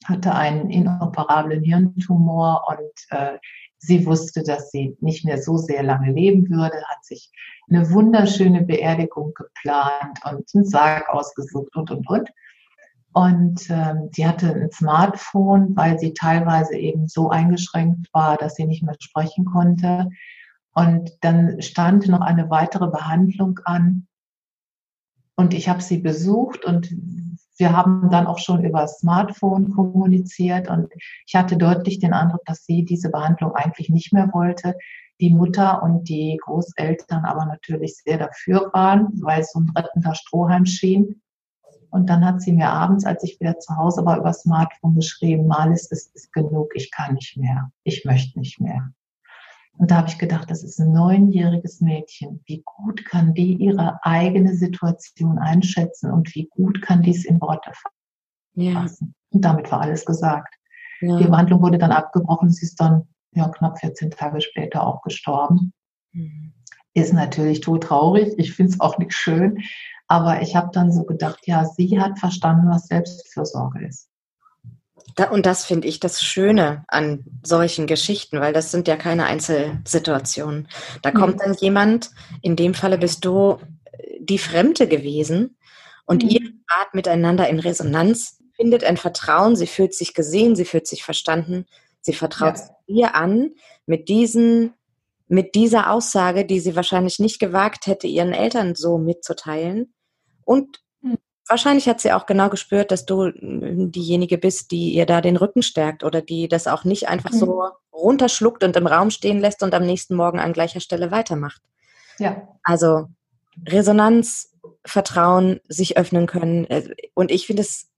hatte einen inoperablen Hirntumor und äh, sie wusste, dass sie nicht mehr so sehr lange leben würde, hat sich eine wunderschöne Beerdigung geplant und einen Sarg ausgesucht und, und, und. Und ähm, sie hatte ein Smartphone, weil sie teilweise eben so eingeschränkt war, dass sie nicht mehr sprechen konnte. Und dann stand noch eine weitere Behandlung an. Und ich habe sie besucht und wir haben dann auch schon über Smartphone kommuniziert. Und ich hatte deutlich den Eindruck, dass sie diese Behandlung eigentlich nicht mehr wollte. Die Mutter und die Großeltern aber natürlich sehr dafür waren, weil es so ein rettender Strohhalm schien. Und dann hat sie mir abends, als ich wieder zu Hause war, über Smartphone geschrieben, Malis, es ist genug, ich kann nicht mehr, ich möchte nicht mehr. Und da habe ich gedacht, das ist ein neunjähriges Mädchen. Wie gut kann die ihre eigene Situation einschätzen und wie gut kann dies in Worte fassen? Ja. Und damit war alles gesagt. Ja. Die Behandlung wurde dann abgebrochen. Sie ist dann ja, knapp 14 Tage später auch gestorben. Mhm. Ist natürlich todtraurig. Ich finde es auch nicht schön. Aber ich habe dann so gedacht, ja, sie hat verstanden, was Selbstfürsorge ist. Da, und das finde ich das Schöne an solchen Geschichten, weil das sind ja keine Einzelsituationen. Da kommt dann jemand, in dem Falle bist du äh, die Fremde gewesen und mhm. ihr wart miteinander in Resonanz, findet ein Vertrauen, sie fühlt sich gesehen, sie fühlt sich verstanden, sie vertraut ja. dir an mit diesen mit dieser Aussage, die sie wahrscheinlich nicht gewagt hätte, ihren Eltern so mitzuteilen. Und. Wahrscheinlich hat sie auch genau gespürt, dass du hm, diejenige bist, die ihr da den Rücken stärkt oder die das auch nicht einfach mhm. so runterschluckt und im Raum stehen lässt und am nächsten Morgen an gleicher Stelle weitermacht. Ja. Also Resonanz, Vertrauen, sich öffnen können. Äh, und ich finde es,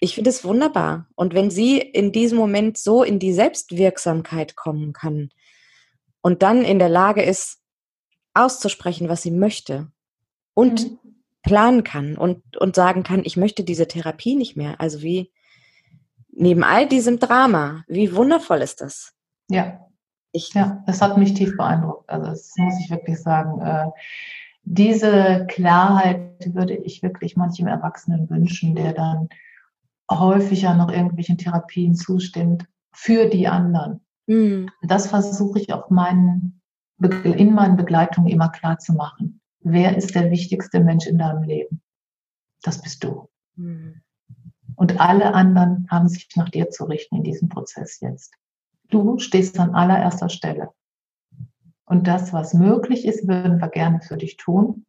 ich finde es wunderbar. Und wenn sie in diesem Moment so in die Selbstwirksamkeit kommen kann und dann in der Lage ist, auszusprechen, was sie möchte und mhm planen kann und, und sagen kann, ich möchte diese Therapie nicht mehr. Also wie neben all diesem Drama, wie wundervoll ist das? Ja. Ich, ja, das hat mich tief beeindruckt. Also das muss ich wirklich sagen. Äh, diese Klarheit würde ich wirklich manchem Erwachsenen wünschen, der dann häufiger noch irgendwelchen Therapien zustimmt für die anderen. Mhm. Das versuche ich auf meinen, in meinen Begleitungen immer klar zu machen wer ist der wichtigste Mensch in deinem Leben? Das bist du. Mhm. Und alle anderen haben sich nach dir zu richten in diesem Prozess jetzt. Du stehst an allererster Stelle. Und das, was möglich ist, würden wir gerne für dich tun.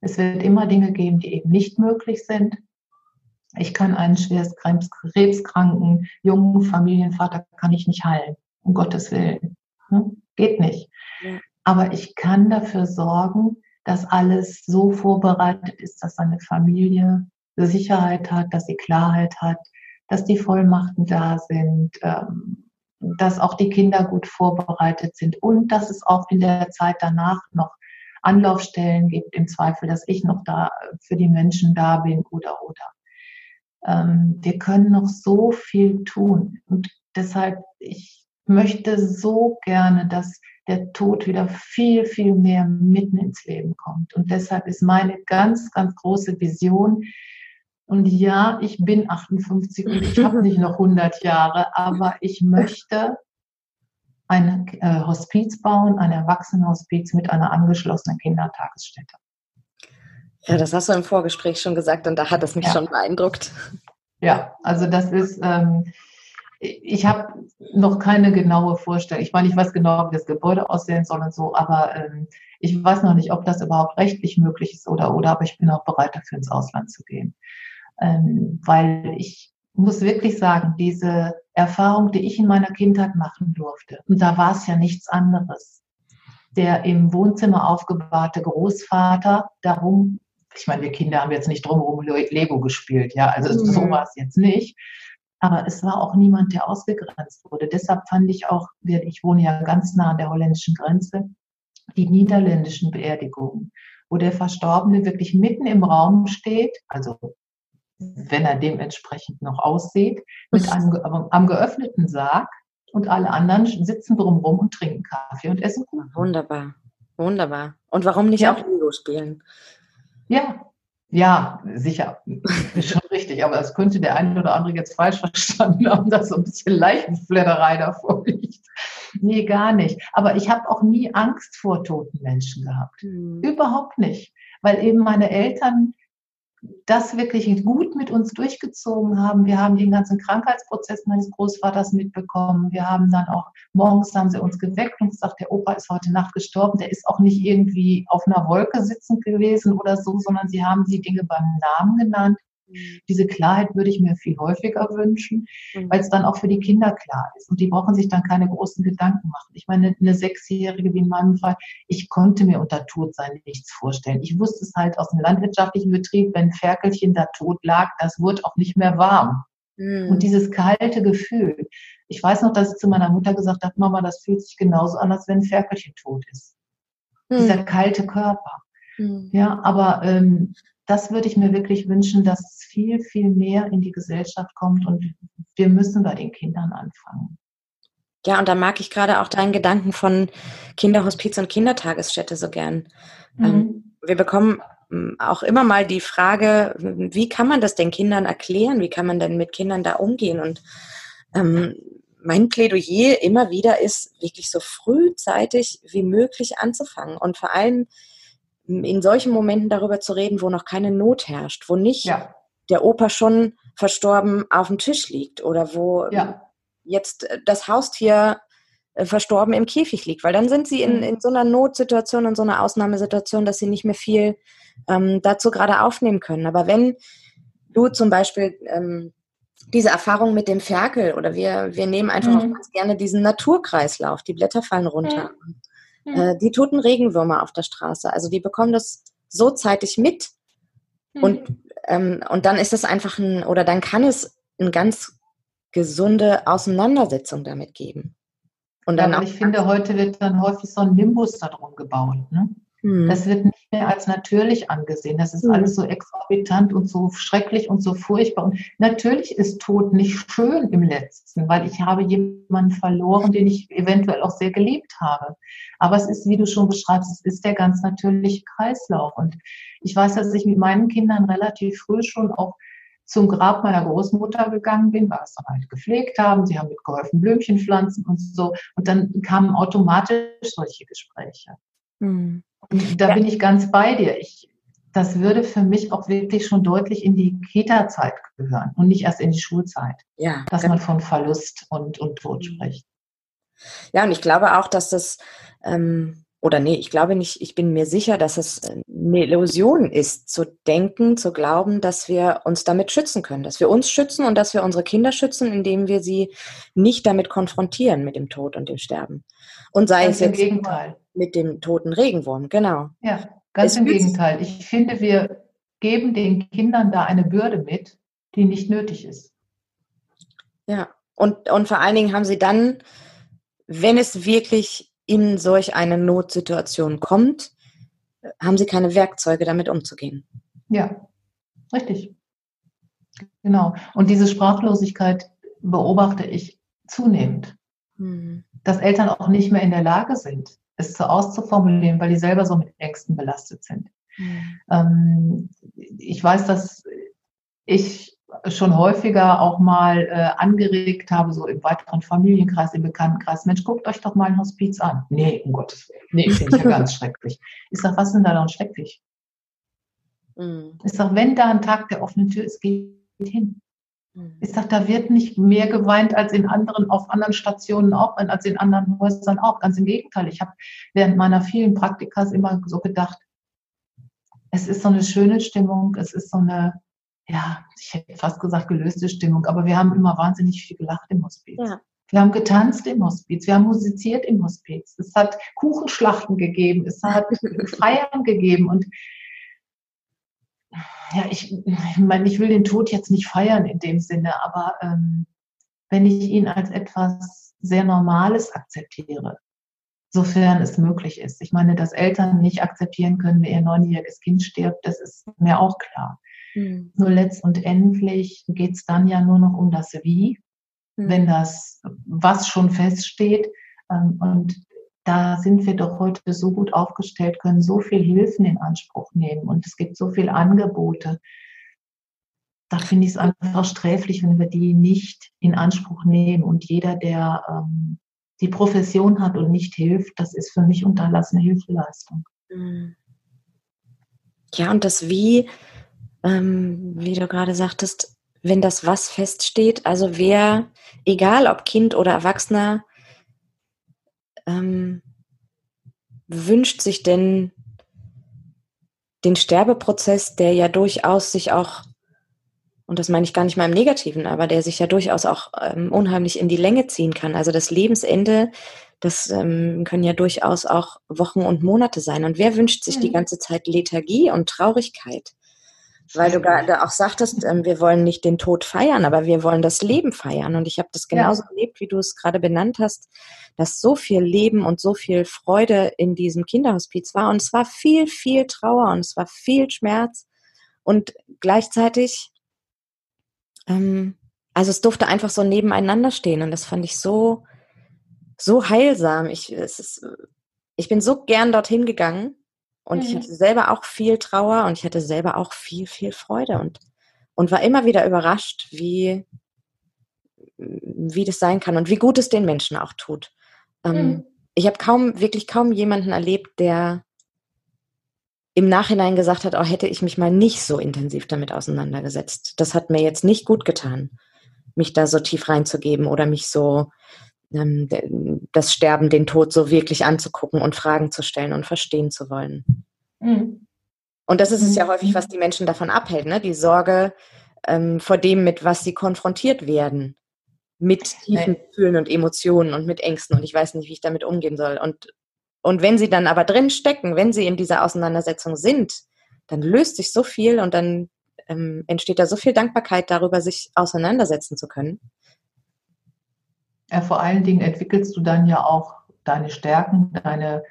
Es wird immer Dinge geben, die eben nicht möglich sind. Ich kann einen schwerst krebskranken jungen Familienvater kann ich nicht heilen. Um Gottes Willen. Hm? Geht nicht. Ja aber ich kann dafür sorgen, dass alles so vorbereitet ist, dass seine Familie Sicherheit hat, dass sie Klarheit hat, dass die Vollmachten da sind, ähm, dass auch die Kinder gut vorbereitet sind und dass es auch in der Zeit danach noch Anlaufstellen gibt, im Zweifel, dass ich noch da für die Menschen da bin oder oder. Ähm, wir können noch so viel tun und deshalb, ich möchte so gerne, dass der Tod wieder viel, viel mehr mitten ins Leben kommt. Und deshalb ist meine ganz, ganz große Vision, und ja, ich bin 58 und ich habe nicht noch 100 Jahre, aber ich möchte ein äh, Hospiz bauen, ein Erwachsenenhospiz mit einer angeschlossenen Kindertagesstätte. Ja, das hast du im Vorgespräch schon gesagt und da hat es mich ja. schon beeindruckt. Ja, also das ist, ähm, ich habe noch keine genaue Vorstellung. Ich meine, ich weiß genau, wie das Gebäude aussehen soll und so, aber ähm, ich weiß noch nicht, ob das überhaupt rechtlich möglich ist oder oder, aber ich bin auch bereit dafür ins Ausland zu gehen. Ähm, weil ich muss wirklich sagen, diese Erfahrung, die ich in meiner Kindheit machen durfte, und da war es ja nichts anderes. Der im Wohnzimmer aufgewahrte Großvater, darum, ich meine, wir Kinder haben jetzt nicht drumherum Lego gespielt, ja, also mhm. so war es jetzt nicht. Aber es war auch niemand, der ausgegrenzt wurde. Deshalb fand ich auch, ich wohne ja ganz nah an der holländischen Grenze, die niederländischen Beerdigungen, wo der Verstorbene wirklich mitten im Raum steht, also wenn er dementsprechend noch aussieht, mit einem am geöffneten Sarg und alle anderen sitzen drumherum und trinken Kaffee und essen Kuchen. Wunderbar, wunderbar. Und warum nicht ja. auch Lego spielen? Ja, ja, sicher, ist schon richtig, aber das könnte der eine oder andere jetzt falsch verstanden haben, dass so ein bisschen Leichenfledderei davor liegt. Nee, gar nicht. Aber ich habe auch nie Angst vor toten Menschen gehabt. Mhm. Überhaupt nicht. Weil eben meine Eltern das wirklich gut mit uns durchgezogen haben. Wir haben den ganzen Krankheitsprozess meines Großvaters mitbekommen. Wir haben dann auch, morgens haben sie uns geweckt und gesagt, der Opa ist heute Nacht gestorben. Der ist auch nicht irgendwie auf einer Wolke sitzend gewesen oder so, sondern sie haben die Dinge beim Namen genannt. Diese Klarheit würde ich mir viel häufiger wünschen, mhm. weil es dann auch für die Kinder klar ist. Und die brauchen sich dann keine großen Gedanken machen. Ich meine, eine Sechsjährige wie in meinem Fall, ich konnte mir unter Todsein nichts vorstellen. Ich wusste es halt aus dem landwirtschaftlichen Betrieb, wenn ein Ferkelchen da tot lag, das wurde auch nicht mehr warm. Mhm. Und dieses kalte Gefühl. Ich weiß noch, dass ich zu meiner Mutter gesagt habe, Mama, das fühlt sich genauso an, als wenn ein Ferkelchen tot ist. Mhm. Dieser kalte Körper. Mhm. Ja, aber ähm, das würde ich mir wirklich wünschen, dass es viel, viel mehr in die Gesellschaft kommt und wir müssen bei den Kindern anfangen. Ja, und da mag ich gerade auch deinen Gedanken von Kinderhospiz und Kindertagesstätte so gern. Mhm. Ähm, wir bekommen ähm, auch immer mal die Frage, wie kann man das den Kindern erklären? Wie kann man denn mit Kindern da umgehen? Und ähm, mein Plädoyer immer wieder ist, wirklich so frühzeitig wie möglich anzufangen und vor allem in solchen Momenten darüber zu reden, wo noch keine Not herrscht, wo nicht ja. der Opa schon verstorben auf dem Tisch liegt oder wo ja. jetzt das Haustier äh, verstorben im Käfig liegt, weil dann sind sie in, mhm. in so einer Notsituation, in so einer Ausnahmesituation, dass sie nicht mehr viel ähm, dazu gerade aufnehmen können. Aber wenn du zum Beispiel ähm, diese Erfahrung mit dem Ferkel oder wir, wir nehmen einfach mhm. auch ganz gerne diesen Naturkreislauf, die Blätter fallen runter. Mhm. Äh, die toten Regenwürmer auf der Straße. Also die bekommen das so zeitig mit. Mhm. Und, ähm, und dann ist es einfach ein, oder dann kann es eine ganz gesunde Auseinandersetzung damit geben. Und dann ja, auch, ich finde, heute wird dann häufig so ein Nimbus darum gebaut. Ne? Mhm. Das wird nicht mehr als natürlich angesehen. Das ist mhm. alles so exorbitant und so schrecklich und so furchtbar. Und natürlich ist Tod nicht schön im Letzten, weil ich habe jemanden verloren, den ich eventuell auch sehr geliebt habe. Aber es ist, wie du schon beschreibst, es ist der ganz natürliche Kreislauf. Und ich weiß, dass ich mit meinen Kindern relativ früh schon auch zum Grab meiner Großmutter gegangen bin, weil wir es dann halt gepflegt haben. Sie haben mitgeholfen, Blümchen pflanzen und so. Und dann kamen automatisch solche Gespräche. Mhm. Da ja. bin ich ganz bei dir. Ich, das würde für mich auch wirklich schon deutlich in die Kita-Zeit gehören und nicht erst in die Schulzeit. Ja. Dass man von Verlust und, und Tod mhm. spricht. Ja, und ich glaube auch, dass das, ähm, oder nee, ich glaube nicht, ich bin mir sicher, dass es eine Illusion ist, zu denken, zu glauben, dass wir uns damit schützen können, dass wir uns schützen und dass wir unsere Kinder schützen, indem wir sie nicht damit konfrontieren mit dem Tod und dem Sterben. Und sei Ganz es jetzt Gegenteil mit dem toten Regenwurm, genau. Ja, ganz es im Gegenteil. Ich finde, wir geben den Kindern da eine Bürde mit, die nicht nötig ist. Ja, und, und vor allen Dingen haben sie dann, wenn es wirklich in solch eine Notsituation kommt, haben sie keine Werkzeuge, damit umzugehen. Ja, richtig. Genau. Und diese Sprachlosigkeit beobachte ich zunehmend. Hm. Dass Eltern auch nicht mehr in der Lage sind, es so auszuformulieren, weil die selber so mit Ängsten belastet sind. Mhm. Ich weiß, dass ich schon häufiger auch mal äh, angeregt habe, so im weiteren Familienkreis, im Bekanntenkreis, Mensch, guckt euch doch mal ein Hospiz an. Nee, um Gottes Willen. Nee, finde ich ja ganz schrecklich. Ich sage, was ist denn da dann schrecklich? Mhm. Ich sage, wenn da ein Tag der offenen Tür ist, geht hin. Ich sage, da wird nicht mehr geweint als in anderen, auf anderen Stationen auch, als in anderen Häusern auch. Ganz im Gegenteil. Ich habe während meiner vielen Praktikas immer so gedacht, es ist so eine schöne Stimmung, es ist so eine, ja, ich hätte fast gesagt gelöste Stimmung, aber wir haben immer wahnsinnig viel gelacht im Hospiz. Ja. Wir haben getanzt im Hospiz, wir haben musiziert im Hospiz. Es hat Kuchenschlachten gegeben, es hat Feiern gegeben und ja, ich, ich meine, ich will den Tod jetzt nicht feiern in dem Sinne, aber ähm, wenn ich ihn als etwas sehr Normales akzeptiere, sofern es möglich ist. Ich meine, dass Eltern nicht akzeptieren können, wenn ihr neunjähriges Kind stirbt, das ist mir auch klar. Mhm. Nur letztendlich geht es dann ja nur noch um das Wie, mhm. wenn das was schon feststeht. Ähm, und da sind wir doch heute so gut aufgestellt, können so viel Hilfen in Anspruch nehmen und es gibt so viele Angebote. Da finde ich es einfach sträflich, wenn wir die nicht in Anspruch nehmen. Und jeder, der ähm, die Profession hat und nicht hilft, das ist für mich unterlassene Hilfeleistung. Mhm. Ja, und das Wie, ähm, wie du gerade sagtest, wenn das Was feststeht, also wer, egal ob Kind oder Erwachsener, ähm, wünscht sich denn den Sterbeprozess, der ja durchaus sich auch, und das meine ich gar nicht mal im Negativen, aber der sich ja durchaus auch ähm, unheimlich in die Länge ziehen kann. Also das Lebensende, das ähm, können ja durchaus auch Wochen und Monate sein. Und wer wünscht sich die ganze Zeit Lethargie und Traurigkeit? Weil du gerade auch sagtest, ähm, wir wollen nicht den Tod feiern, aber wir wollen das Leben feiern. Und ich habe das genauso ja. erlebt, wie du es gerade benannt hast, dass so viel Leben und so viel Freude in diesem Kinderhospiz war. Und es war viel, viel Trauer und es war viel Schmerz. Und gleichzeitig, ähm, also es durfte einfach so nebeneinander stehen. Und das fand ich so, so heilsam. Ich, es ist, ich bin so gern dorthin gegangen und mhm. ich hatte selber auch viel Trauer und ich hatte selber auch viel, viel Freude und, und war immer wieder überrascht, wie, wie das sein kann und wie gut es den Menschen auch tut. Ähm, mhm. Ich habe kaum, wirklich kaum jemanden erlebt, der im Nachhinein gesagt hat, oh, hätte ich mich mal nicht so intensiv damit auseinandergesetzt. Das hat mir jetzt nicht gut getan, mich da so tief reinzugeben oder mich so das Sterben, den Tod so wirklich anzugucken und Fragen zu stellen und verstehen zu wollen. Mhm. Und das ist es ja mhm. häufig, was die Menschen davon abhält, ne? die Sorge ähm, vor dem, mit was sie konfrontiert werden. Mit tiefen Gefühlen und Emotionen und mit Ängsten und ich weiß nicht, wie ich damit umgehen soll. Und, und wenn sie dann aber drin stecken, wenn sie in dieser Auseinandersetzung sind, dann löst sich so viel und dann ähm, entsteht da so viel Dankbarkeit darüber, sich auseinandersetzen zu können. Vor allen Dingen entwickelst du dann ja auch deine Stärken, deine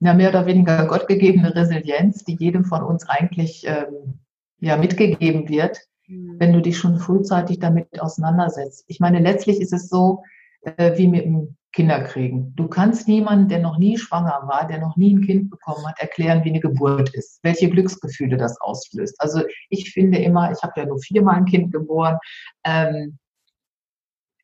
ja, mehr oder weniger gottgegebene Resilienz, die jedem von uns eigentlich ähm, ja, mitgegeben wird, mhm. wenn du dich schon frühzeitig damit auseinandersetzt. Ich meine, letztlich ist es so äh, wie mit dem Kinderkriegen. Du kannst niemanden, der noch nie schwanger war, der noch nie ein Kind bekommen hat, erklären, wie eine Geburt ist, welche Glücksgefühle das auslöst. Also ich finde immer, ich habe ja nur viermal ein Kind geboren, ähm,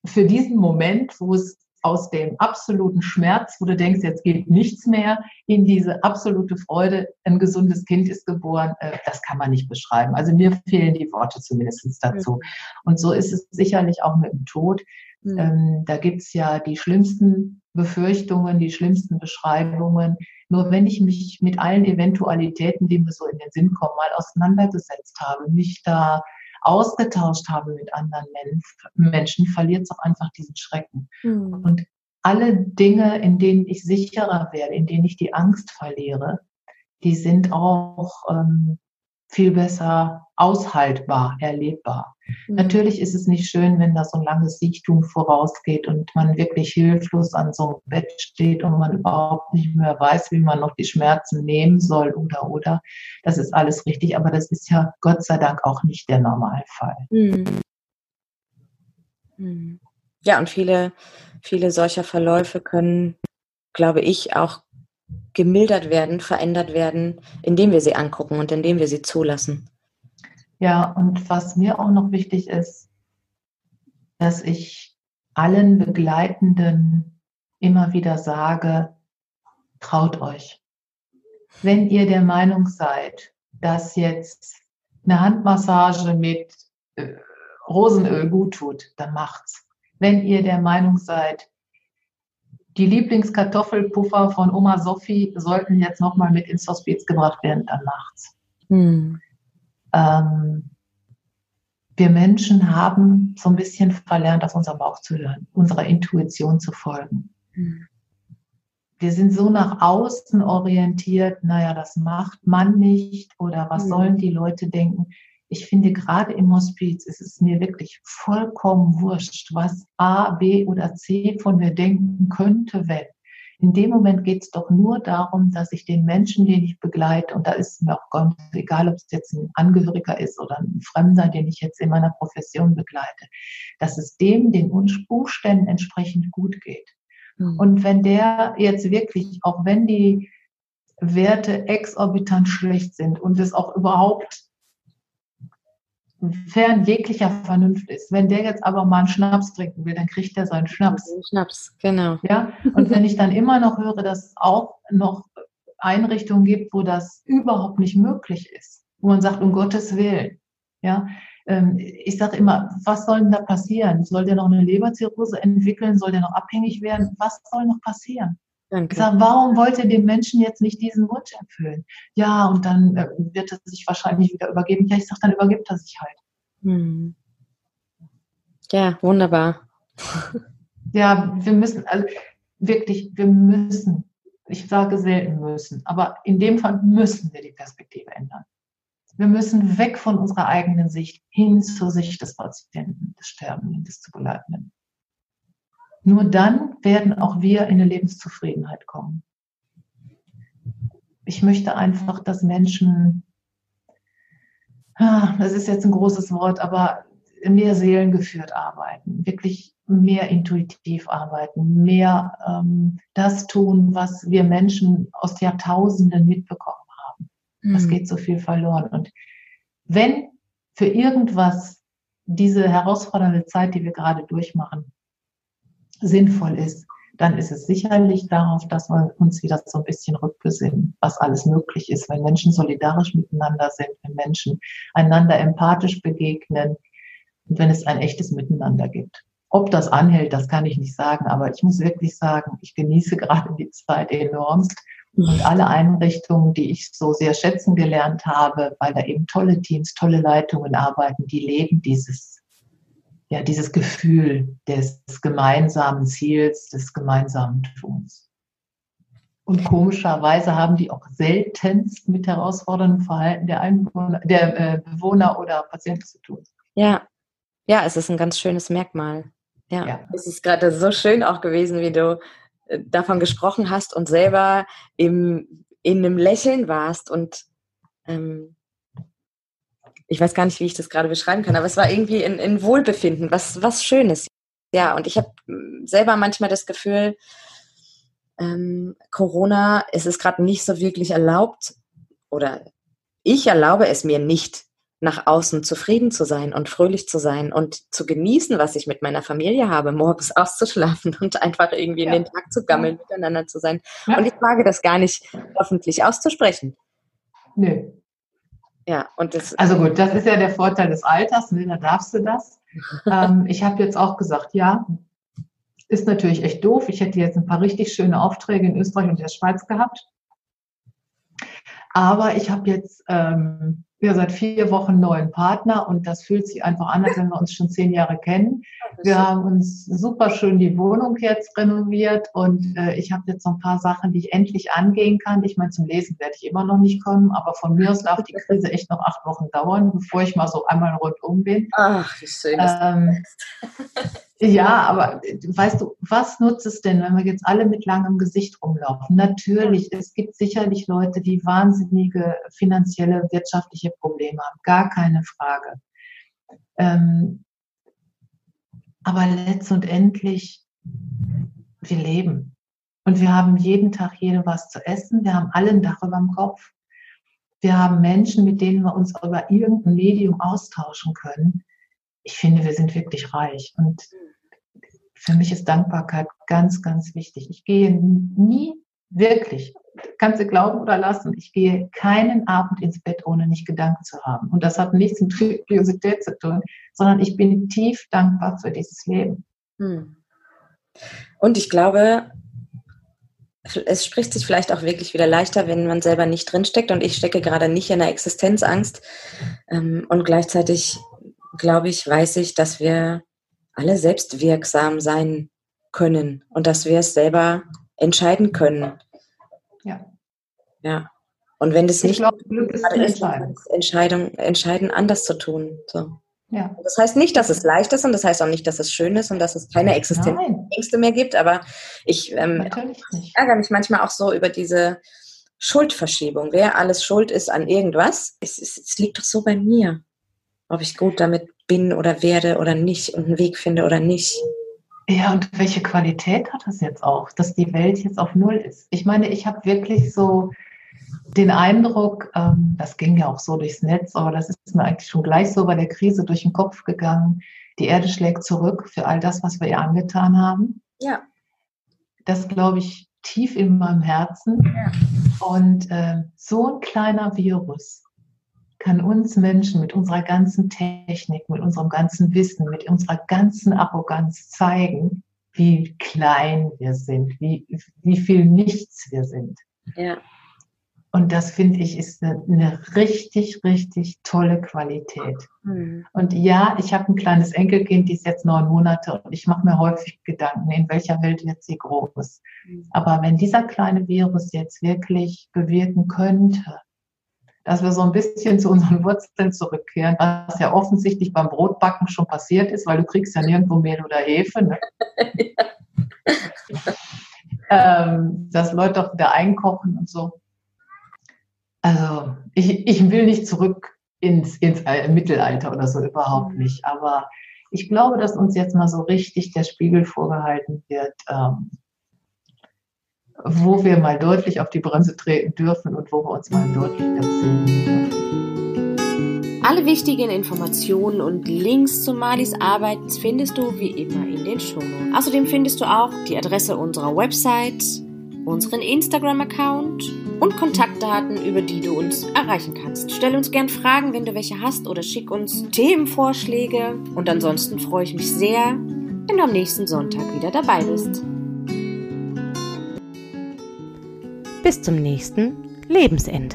für diesen Moment, wo es aus dem absoluten Schmerz, wo du denkst, jetzt geht nichts mehr, in diese absolute Freude, ein gesundes Kind ist geboren, äh, das kann man nicht beschreiben. Also mir fehlen die Worte zumindest dazu. Und so ist es sicherlich auch mit dem Tod. Mhm. Da gibt's ja die schlimmsten Befürchtungen, die schlimmsten Beschreibungen. Nur wenn ich mich mit allen Eventualitäten, die mir so in den Sinn kommen, mal auseinandergesetzt habe, mich da ausgetauscht habe mit anderen Menschen, verliert es auch einfach diesen Schrecken. Mhm. Und alle Dinge, in denen ich sicherer werde, in denen ich die Angst verliere, die sind auch ähm, viel besser aushaltbar, erlebbar. Mhm. Natürlich ist es nicht schön, wenn da so ein langes Siechtum vorausgeht und man wirklich hilflos an so einem Bett steht und man überhaupt nicht mehr weiß, wie man noch die Schmerzen nehmen soll oder oder. Das ist alles richtig, aber das ist ja Gott sei Dank auch nicht der Normalfall. Mhm. mhm. Ja, und viele, viele solcher Verläufe können, glaube ich, auch gemildert werden, verändert werden, indem wir sie angucken und indem wir sie zulassen. Ja, und was mir auch noch wichtig ist, dass ich allen Begleitenden immer wieder sage, traut euch. Wenn ihr der Meinung seid, dass jetzt eine Handmassage mit äh, Rosenöl gut tut, dann macht's. Wenn ihr der Meinung seid, die Lieblingskartoffelpuffer von Oma Sophie sollten jetzt nochmal mit ins Hospiz gebracht werden, dann macht's. Hm. Ähm, wir Menschen haben so ein bisschen verlernt, auf unseren Bauch zu hören, unserer Intuition zu folgen. Hm. Wir sind so nach außen orientiert, naja, das macht man nicht oder was hm. sollen die Leute denken ich finde, gerade im Hospiz ist es mir wirklich vollkommen wurscht, was A, B oder C von mir denken könnte, wenn. In dem Moment geht es doch nur darum, dass ich den Menschen, den ich begleite, und da ist mir auch ganz egal, ob es jetzt ein Angehöriger ist oder ein Fremder, den ich jetzt in meiner Profession begleite, dass es dem den Umständen entsprechend gut geht. Mhm. Und wenn der jetzt wirklich, auch wenn die Werte exorbitant schlecht sind und es auch überhaupt fern jeglicher Vernunft ist. Wenn der jetzt aber mal einen Schnaps trinken will, dann kriegt er seinen Schnaps. Schnaps, genau. Ja, und wenn ich dann immer noch höre, dass es auch noch Einrichtungen gibt, wo das überhaupt nicht möglich ist, wo man sagt, um Gottes Willen, ja, ähm, ich sage immer, was soll denn da passieren? Soll der noch eine Leberzirrhose entwickeln? Soll der noch abhängig werden? Was soll noch passieren? Danke. Ich sage, warum wollte dem Menschen jetzt nicht diesen Wunsch erfüllen? Ja, und dann äh, wird er sich wahrscheinlich wieder übergeben. Ja, ich sage, dann übergibt er sich halt. Hm. Ja, wunderbar. ja, wir müssen, also wirklich, wir müssen, ich sage selten müssen, aber in dem Fall müssen wir die Perspektive ändern. Wir müssen weg von unserer eigenen Sicht hin zur Sicht des Patienten, des Sterbenden, des zu Begleitenden. Nur dann werden auch wir in eine Lebenszufriedenheit kommen. Ich möchte einfach, dass Menschen, das ist jetzt ein großes Wort, aber mehr seelengeführt arbeiten, wirklich mehr intuitiv arbeiten, mehr ähm, das tun, was wir Menschen aus Jahrtausenden mitbekommen haben. Mhm. Das geht so viel verloren. Und wenn für irgendwas diese herausfordernde Zeit, die wir gerade durchmachen, sinnvoll ist, dann ist es sicherlich darauf, dass wir uns wieder so ein bisschen rückbesinnen, was alles möglich ist, wenn Menschen solidarisch miteinander sind, wenn Menschen einander empathisch begegnen und wenn es ein echtes Miteinander gibt. Ob das anhält, das kann ich nicht sagen, aber ich muss wirklich sagen, ich genieße gerade die Zeit enormst und alle Einrichtungen, die ich so sehr schätzen gelernt habe, weil da eben tolle Teams, tolle Leitungen arbeiten, die leben dieses ja, dieses Gefühl des gemeinsamen Ziels, des gemeinsamen Tuns. Und komischerweise haben die auch seltenst mit herausforderndem Verhalten der, Einwohner, der äh, Bewohner oder Patienten zu tun. Ja, ja, es ist ein ganz schönes Merkmal. Ja, ja. es ist gerade so schön auch gewesen, wie du äh, davon gesprochen hast und selber im, in einem Lächeln warst und ähm, ich weiß gar nicht, wie ich das gerade beschreiben kann, aber es war irgendwie in, in Wohlbefinden, was, was Schönes. Ja, und ich habe hm, selber manchmal das Gefühl, ähm, Corona, es ist gerade nicht so wirklich erlaubt oder ich erlaube es mir nicht, nach außen zufrieden zu sein und fröhlich zu sein und zu genießen, was ich mit meiner Familie habe, morgens auszuschlafen und einfach irgendwie ja. in den Tag zu gammeln, ja. miteinander zu sein. Ja. Und ich wage das gar nicht öffentlich auszusprechen. Nö. Ja, und das. Also gut, das ist ja der Vorteil des Alters, ne? da darfst du das. ähm, ich habe jetzt auch gesagt, ja, ist natürlich echt doof. Ich hätte jetzt ein paar richtig schöne Aufträge in Österreich und der Schweiz gehabt. Aber ich habe jetzt ähm, ja, seit vier Wochen neuen Partner und das fühlt sich einfach an, als wenn wir uns schon zehn Jahre kennen. Wir haben uns super schön die Wohnung jetzt renoviert und äh, ich habe jetzt so ein paar Sachen, die ich endlich angehen kann. Ich meine, zum Lesen werde ich immer noch nicht kommen, aber von mir aus darf die Krise echt noch acht Wochen dauern, bevor ich mal so einmal rundum bin. Ach, wie schön. Ähm, ja, aber weißt du, was nutzt es denn, wenn wir jetzt alle mit langem Gesicht rumlaufen? Natürlich, es gibt sicherlich Leute, die wahnsinnige finanzielle, wirtschaftliche Probleme haben, gar keine Frage. Ähm, aber letzt und endlich, wir leben. Und wir haben jeden Tag jedem was zu essen. Wir haben alle ein Dach über dem Kopf. Wir haben Menschen, mit denen wir uns über irgendein Medium austauschen können. Ich finde, wir sind wirklich reich. Und für mich ist Dankbarkeit ganz, ganz wichtig. Ich gehe nie wirklich, kannst du glauben oder lassen, ich gehe keinen Abend ins Bett, ohne nicht Gedanken zu haben. Und das hat nichts mit Religiosität zu tun, sondern ich bin tief dankbar für dieses Leben. Hm. Und ich glaube, es spricht sich vielleicht auch wirklich wieder leichter, wenn man selber nicht drinsteckt. Und ich stecke gerade nicht in der Existenzangst. Ähm, und gleichzeitig, glaube ich, weiß ich, dass wir alle selbstwirksam sein können und dass wir es selber entscheiden können. Ja. Ja. Und wenn das nicht glaub, Glück ist, ist Entscheidung, entscheiden, anders zu tun. So. Ja. Das heißt nicht, dass es leicht ist und das heißt auch nicht, dass es schön ist und dass es keine Existenzängste mehr gibt, aber ich ähm, ärgere mich manchmal auch so über diese Schuldverschiebung. Wer alles schuld ist an irgendwas, es, es, es liegt doch so bei mir, ob ich gut damit bin oder werde oder nicht und einen Weg finde oder nicht. Ja, und welche Qualität hat das jetzt auch, dass die Welt jetzt auf Null ist? Ich meine, ich habe wirklich so den Eindruck, ähm, das ging ja auch so durchs Netz, aber das ist mir eigentlich schon gleich so bei der Krise durch den Kopf gegangen. Die Erde schlägt zurück für all das, was wir ihr angetan haben. Ja. Das glaube ich tief in meinem Herzen. Ja. Und äh, so ein kleiner Virus kann uns Menschen mit unserer ganzen Technik, mit unserem ganzen Wissen, mit unserer ganzen Arroganz zeigen, wie klein wir sind, wie, wie viel nichts wir sind. Ja. Und das finde ich ist eine, eine, richtig, richtig tolle Qualität. Mhm. Und ja, ich habe ein kleines Enkelkind, die ist jetzt neun Monate und ich mache mir häufig Gedanken, in welcher Welt wird sie groß. Mhm. Aber wenn dieser kleine Virus jetzt wirklich bewirken könnte, dass wir so ein bisschen zu unseren Wurzeln zurückkehren, was ja offensichtlich beim Brotbacken schon passiert ist, weil du kriegst ja nirgendwo Mehl oder Hefe. Ne? ähm, dass Leute doch wieder einkochen und so also ich, ich will nicht zurück ins, ins Mittelalter oder so, überhaupt mhm. nicht. Aber ich glaube, dass uns jetzt mal so richtig der Spiegel vorgehalten wird, ähm, wo wir mal deutlich auf die Bremse treten dürfen und wo wir uns mal deutlich besinnen dürfen. Alle wichtigen Informationen und Links zu Malis Arbeit findest du wie immer in den Shownotes. Außerdem findest du auch die Adresse unserer Website, unseren Instagram-Account und Kontaktdaten, über die du uns erreichen kannst. Stell uns gern Fragen, wenn du welche hast, oder schick uns Themenvorschläge. Und ansonsten freue ich mich sehr, wenn du am nächsten Sonntag wieder dabei bist. Bis zum nächsten Lebensende.